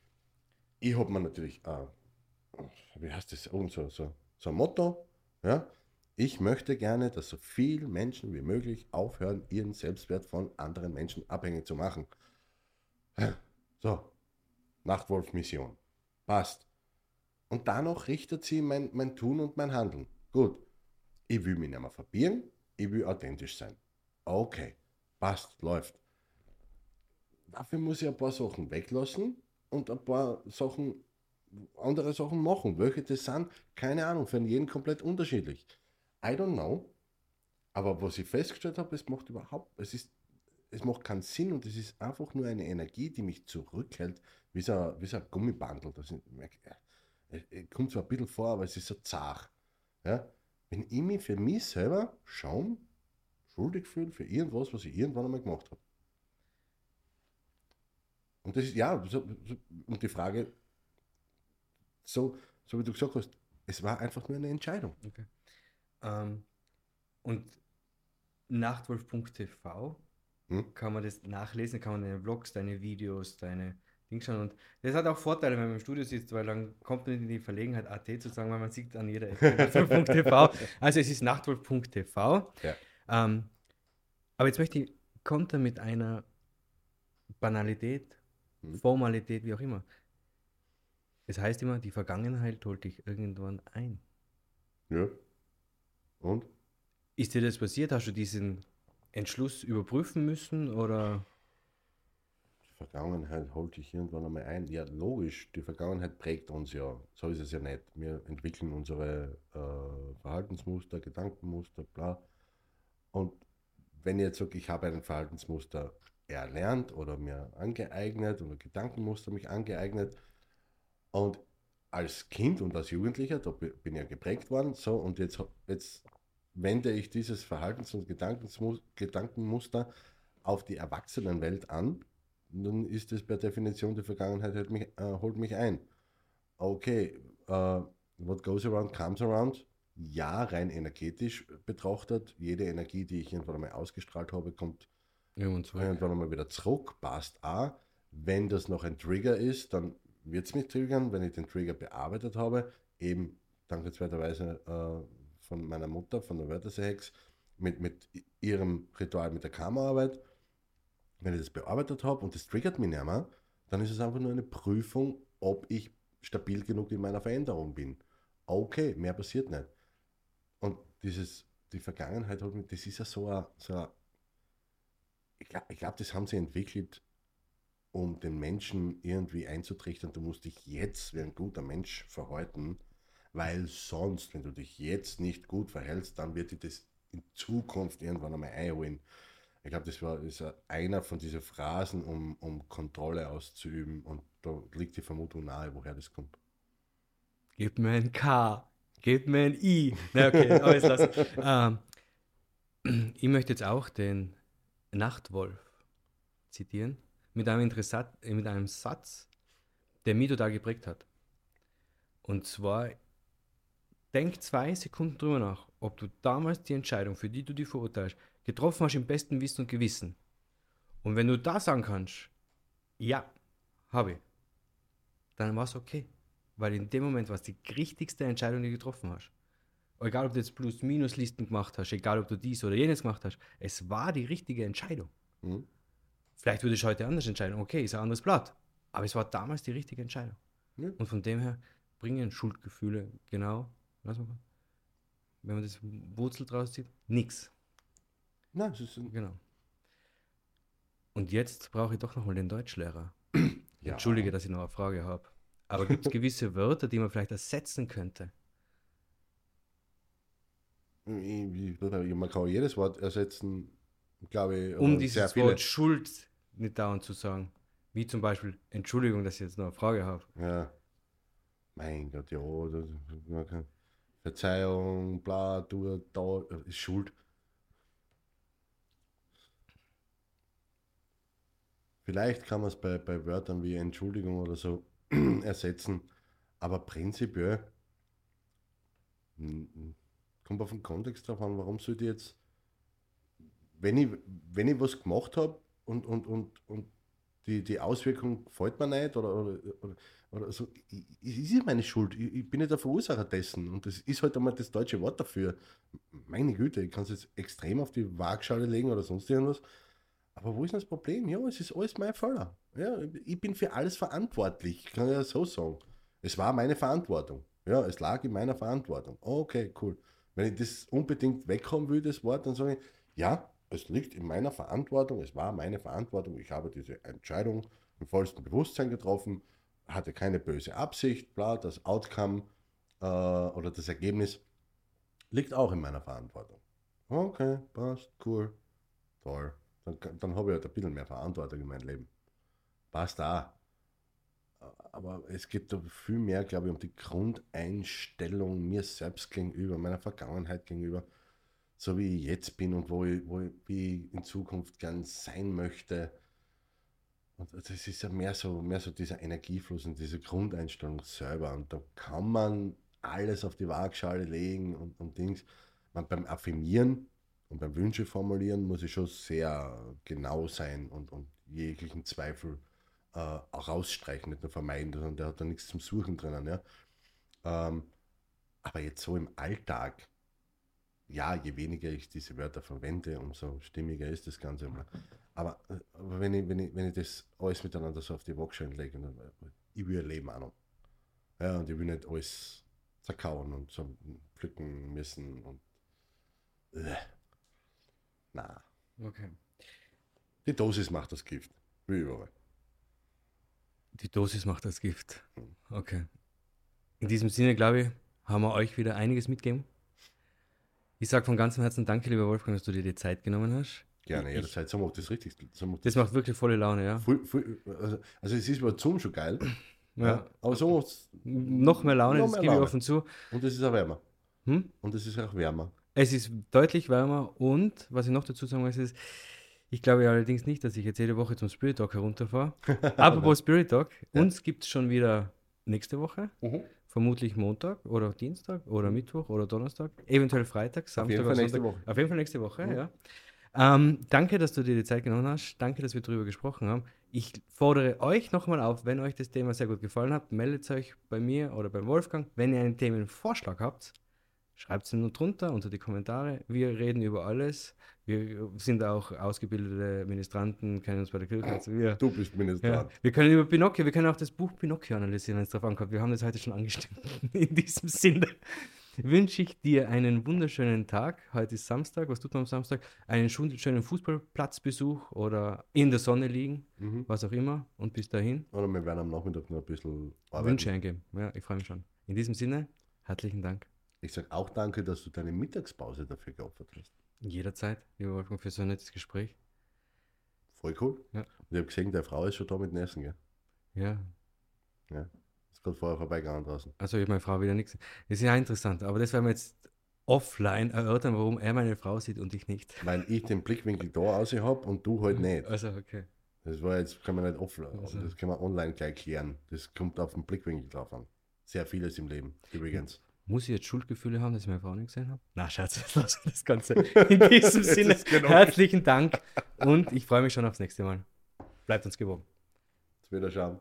Ich habe mir natürlich, äh, wie heißt das, so, so, so ein Motto, ja, ich möchte gerne, dass so viele Menschen wie möglich aufhören, ihren Selbstwert von anderen Menschen abhängig zu machen. So, Nachtwolf-Mission. Passt. Und danach richtet sie mein, mein Tun und mein Handeln. Gut. Ich will mich nicht mehr verbieren, ich will authentisch sein. Okay, passt, läuft. Dafür muss ich ein paar Sachen weglassen und ein paar Sachen, andere Sachen machen. Welche das sind, keine Ahnung, für jeden komplett unterschiedlich. I don't know. Aber was ich festgestellt habe, es macht überhaupt, es ist, es macht keinen Sinn und es ist einfach nur eine Energie, die mich zurückhält, wie so, wie so ein Gummibandel. Das ist, es kommt zwar ein bisschen vor, aber es ist so zart. Ja? Wenn ich mich für mich selber Schaum schuldig fühle für irgendwas, was ich irgendwann einmal gemacht habe. Und das ist, ja, so, so, und die Frage, so, so wie du gesagt hast, es war einfach nur eine Entscheidung. Okay. Ähm, und nachtwolf.tv hm? kann man das nachlesen, kann man deine Vlogs, deine Videos, deine Dinge schauen. Und das hat auch Vorteile, wenn man im Studio sitzt, weil dann kommt man in die Verlegenheit, AT zu sagen, weil man sieht an jeder Ecke nachtwolf.tv. [LAUGHS] Also es ist nachtwolf.tv. Ja. Ähm, aber jetzt möchte ich kontern mit einer Banalität, hm. Formalität, wie auch immer. Es heißt immer, die Vergangenheit holt dich irgendwann ein. Ja. Und? Ist dir das passiert? Hast du diesen Entschluss überprüfen müssen oder? Die Vergangenheit holt dich irgendwann einmal ein. Ja, logisch, die Vergangenheit prägt uns ja. So ist es ja nicht. Wir entwickeln unsere äh, Verhaltensmuster, Gedankenmuster, bla. Und wenn ich jetzt sage, ich habe ein Verhaltensmuster erlernt oder mir angeeignet oder Gedankenmuster mich angeeignet und als Kind und als Jugendlicher, da bin ich ja geprägt worden, so und jetzt, jetzt wende ich dieses Verhaltens- und Gedankenmuster auf die Erwachsenenwelt an, dann ist es per Definition die Vergangenheit holt mich, äh, holt mich ein. Okay, uh, what goes around comes around. Ja, rein energetisch betrachtet, jede Energie, die ich irgendwann einmal ausgestrahlt habe, kommt irgendwann, irgendwann einmal wieder zurück, passt auch. Wenn das noch ein Trigger ist, dann wird es mich triggern, wenn ich den Trigger bearbeitet habe, eben dankenswerterweise äh, von meiner Mutter, von der Wörtersehex, mit, mit ihrem Ritual mit der Kammerarbeit. Wenn ich das bearbeitet habe und das triggert mich nicht mehr, dann ist es einfach nur eine Prüfung, ob ich stabil genug in meiner Veränderung bin. Okay, mehr passiert nicht. Und dieses, die Vergangenheit, das ist ja so ein, so ein ich glaube, glaub, das haben sie entwickelt, um den Menschen irgendwie einzutrichtern, du musst dich jetzt wie ein guter Mensch verhalten, weil sonst, wenn du dich jetzt nicht gut verhältst, dann wird dir das in Zukunft irgendwann einmal einholen. Ich glaube, das war ist einer von diesen Phrasen, um, um Kontrolle auszuüben und da liegt die Vermutung nahe, woher das kommt. Gib mir ein K, gib mir ein I. Na okay, [LAUGHS] alles lassen. ähm, ich möchte jetzt auch den Nachtwolf zitieren mit einem, äh, mit einem Satz, der mich total geprägt hat. Und zwar, denk zwei Sekunden drüber nach, ob du damals die Entscheidung, für die du dich verurteilst, getroffen hast im besten Wissen und Gewissen. Und wenn du da sagen kannst, ja, habe ich, dann war es okay. Weil in dem Moment war es die richtigste Entscheidung, die du getroffen hast. Egal, ob du jetzt Plus-Minus-Listen gemacht hast, egal, ob du dies oder jenes gemacht hast, es war die richtige Entscheidung. Mhm. Vielleicht würde ich heute anders entscheiden. Okay, ist ein anderes Blatt. Aber es war damals die richtige Entscheidung. Ja. Und von dem her bringen Schuldgefühle genau, was man, wenn man das Wurzel draus zieht, nichts. Nein, das ist genau. Und jetzt brauche ich doch nochmal den Deutschlehrer. [CLEARS THROAT] Ja. Entschuldige, dass ich noch eine Frage habe. Aber gibt es [LAUGHS] gewisse Wörter, die man vielleicht ersetzen könnte? Ich, man kann jedes Wort ersetzen, glaube ich. Um dieses Wort Schuld nicht dauernd zu sagen. Wie zum Beispiel, Entschuldigung, dass ich jetzt noch eine Frage habe. Ja. Mein Gott, ja. Das, Verzeihung, bla, du, da, ist Schuld. Vielleicht kann man es bei, bei Wörtern wie Entschuldigung oder so [CLEARS THROAT] ersetzen, aber prinzipiell kommt auf den Kontext drauf an, warum sollte ich jetzt, wenn ich, wenn ich was gemacht habe und, und, und, und die, die Auswirkung gefällt mir nicht oder, oder, oder, oder so, ist ja meine Schuld. Ich, ich, bin nicht der Verursacher dessen und das ist halt einmal das deutsche Wort dafür. Meine Güte, ich kann es jetzt extrem auf die Waagschale legen oder sonst irgendwas. Aber wo ist denn das Problem? Ja, es ist alles mein Fehler. Ja, ich bin für alles verantwortlich, kann ich ja so sagen. Es war meine Verantwortung. Ja, es lag in meiner Verantwortung. Okay, cool. Wenn ich das unbedingt wegkommen will, das Wort, dann sage ich, ja, es liegt in meiner Verantwortung, es war meine Verantwortung, ich habe diese Entscheidung im vollsten Bewusstsein getroffen, hatte keine böse Absicht, bla, das Outcome äh, oder das Ergebnis liegt auch in meiner Verantwortung. Okay, passt, cool, toll. Dann, dann habe ich halt ein bisschen mehr Verantwortung in meinem Leben. Passt da. Aber es geht da viel mehr, glaube ich, um die Grundeinstellung mir selbst gegenüber, meiner Vergangenheit gegenüber so wie ich jetzt bin und wo ich, wo ich, wie ich in Zukunft gern sein möchte. Und das ist ja mehr so, mehr so dieser Energiefluss und diese Grundeinstellung selber. Und da kann man alles auf die Waagschale legen und, und Dings. Man, beim Affirmieren und beim Wünsche formulieren muss ich schon sehr genau sein und, und jeglichen Zweifel äh, rausstreichen, nicht nur vermeiden, sondern der hat da nichts zum Suchen drinnen. Ja? Ähm, aber jetzt so im Alltag, ja, je weniger ich diese Wörter verwende, umso stimmiger ist das Ganze. Aber, aber wenn, ich, wenn, ich, wenn ich das alles miteinander so auf die Waagschale lege, dann, ich will leben auch noch. Ja, und ich will nicht alles zerkauen und so pflücken müssen und. Äh, na. Okay. Die Dosis macht das Gift. Wie überall. Die Dosis macht das Gift. Okay. In diesem Sinne, glaube ich, haben wir euch wieder einiges mitgegeben. Ich sage von ganzem Herzen danke, lieber Wolfgang, dass du dir die Zeit genommen hast. Gerne, jederzeit. So macht das richtig. So macht das, das, macht wirklich volle Laune, ja. Voll, voll, also, also, es ist über Zoom schon geil. Ja. ja. Aber so macht Noch mehr Laune, noch das gebe ich offen zu. Und es ist auch wärmer. Hm? Und es ist auch wärmer. Es ist deutlich wärmer und, was ich noch dazu sagen muss, ist, ich glaube allerdings nicht, dass ich jetzt jede Woche zum Spirit Talk herunterfahre. [LAUGHS] Apropos Spirit Talk, ja. uns gibt es schon wieder nächste Woche. Mhm vermutlich Montag oder Dienstag oder mhm. Mittwoch oder Donnerstag, eventuell Freitag, Samstag Auf jeden Fall nächste Woche. Auf jeden Fall nächste Woche, mhm. ja. Ähm, danke, dass du dir die Zeit genommen hast. Danke, dass wir darüber gesprochen haben. Ich fordere euch nochmal auf, wenn euch das Thema sehr gut gefallen hat, meldet euch bei mir oder beim Wolfgang. Wenn ihr einen Themenvorschlag habt, schreibt es nur drunter unter die Kommentare. Wir reden über alles. Wir sind auch ausgebildete Ministranten, kennen uns bei der Kirche. Also wir, du bist Ministrant. Ja, wir können über Pinocchio, wir können auch das Buch Pinocchio analysieren, wenn es darauf ankommt. Wir haben das heute schon angestimmt. [LAUGHS] In diesem Sinne wünsche ich dir einen wunderschönen Tag. Heute ist Samstag. Was tut man am Samstag? Einen schönen Fußballplatzbesuch oder in der Sonne liegen, mhm. was auch immer. Und bis dahin. Oder wir werden am Nachmittag noch ein bisschen arbeiten. Wünsche eingeben. Ja, ich freue mich schon. In diesem Sinne, herzlichen Dank. Ich sage auch danke, dass du deine Mittagspause dafür geopfert hast. Jederzeit, lieber Wolfgang, für so ein nettes Gespräch. Voll cool. Ja. Und ich habe gesehen, deine Frau ist schon da mit dem Essen, gell? Ja. Ja. Ist gerade vorher vorbeigegangen draußen. Also ich meine Frau wieder nichts. Das ist ja interessant, aber das werden wir jetzt offline erörtern, warum er meine Frau sieht und ich nicht. Weil ich den Blickwinkel da aus habe und du halt nicht. Also, okay. Das war jetzt, kann man nicht offline, also. das kann man online gleich klären. Das kommt auf den Blickwinkel drauf an. Sehr vieles im Leben, übrigens. Muss ich jetzt Schuldgefühle haben, dass ich meine Frau nicht gesehen habe? Na, Schatz, wir [LAUGHS] das Ganze. [LAUGHS] In diesem Sinne, herzlichen Dank und ich freue mich schon aufs nächste Mal. Bleibt uns gewogen. Jetzt wieder schauen.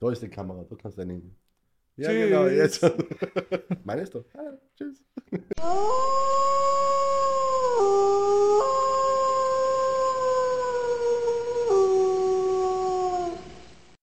Da ist die Kamera, da kannst du einen. [LAUGHS] Ja, Tschüss. genau, jetzt. Meine ist doch. Ah, tschüss.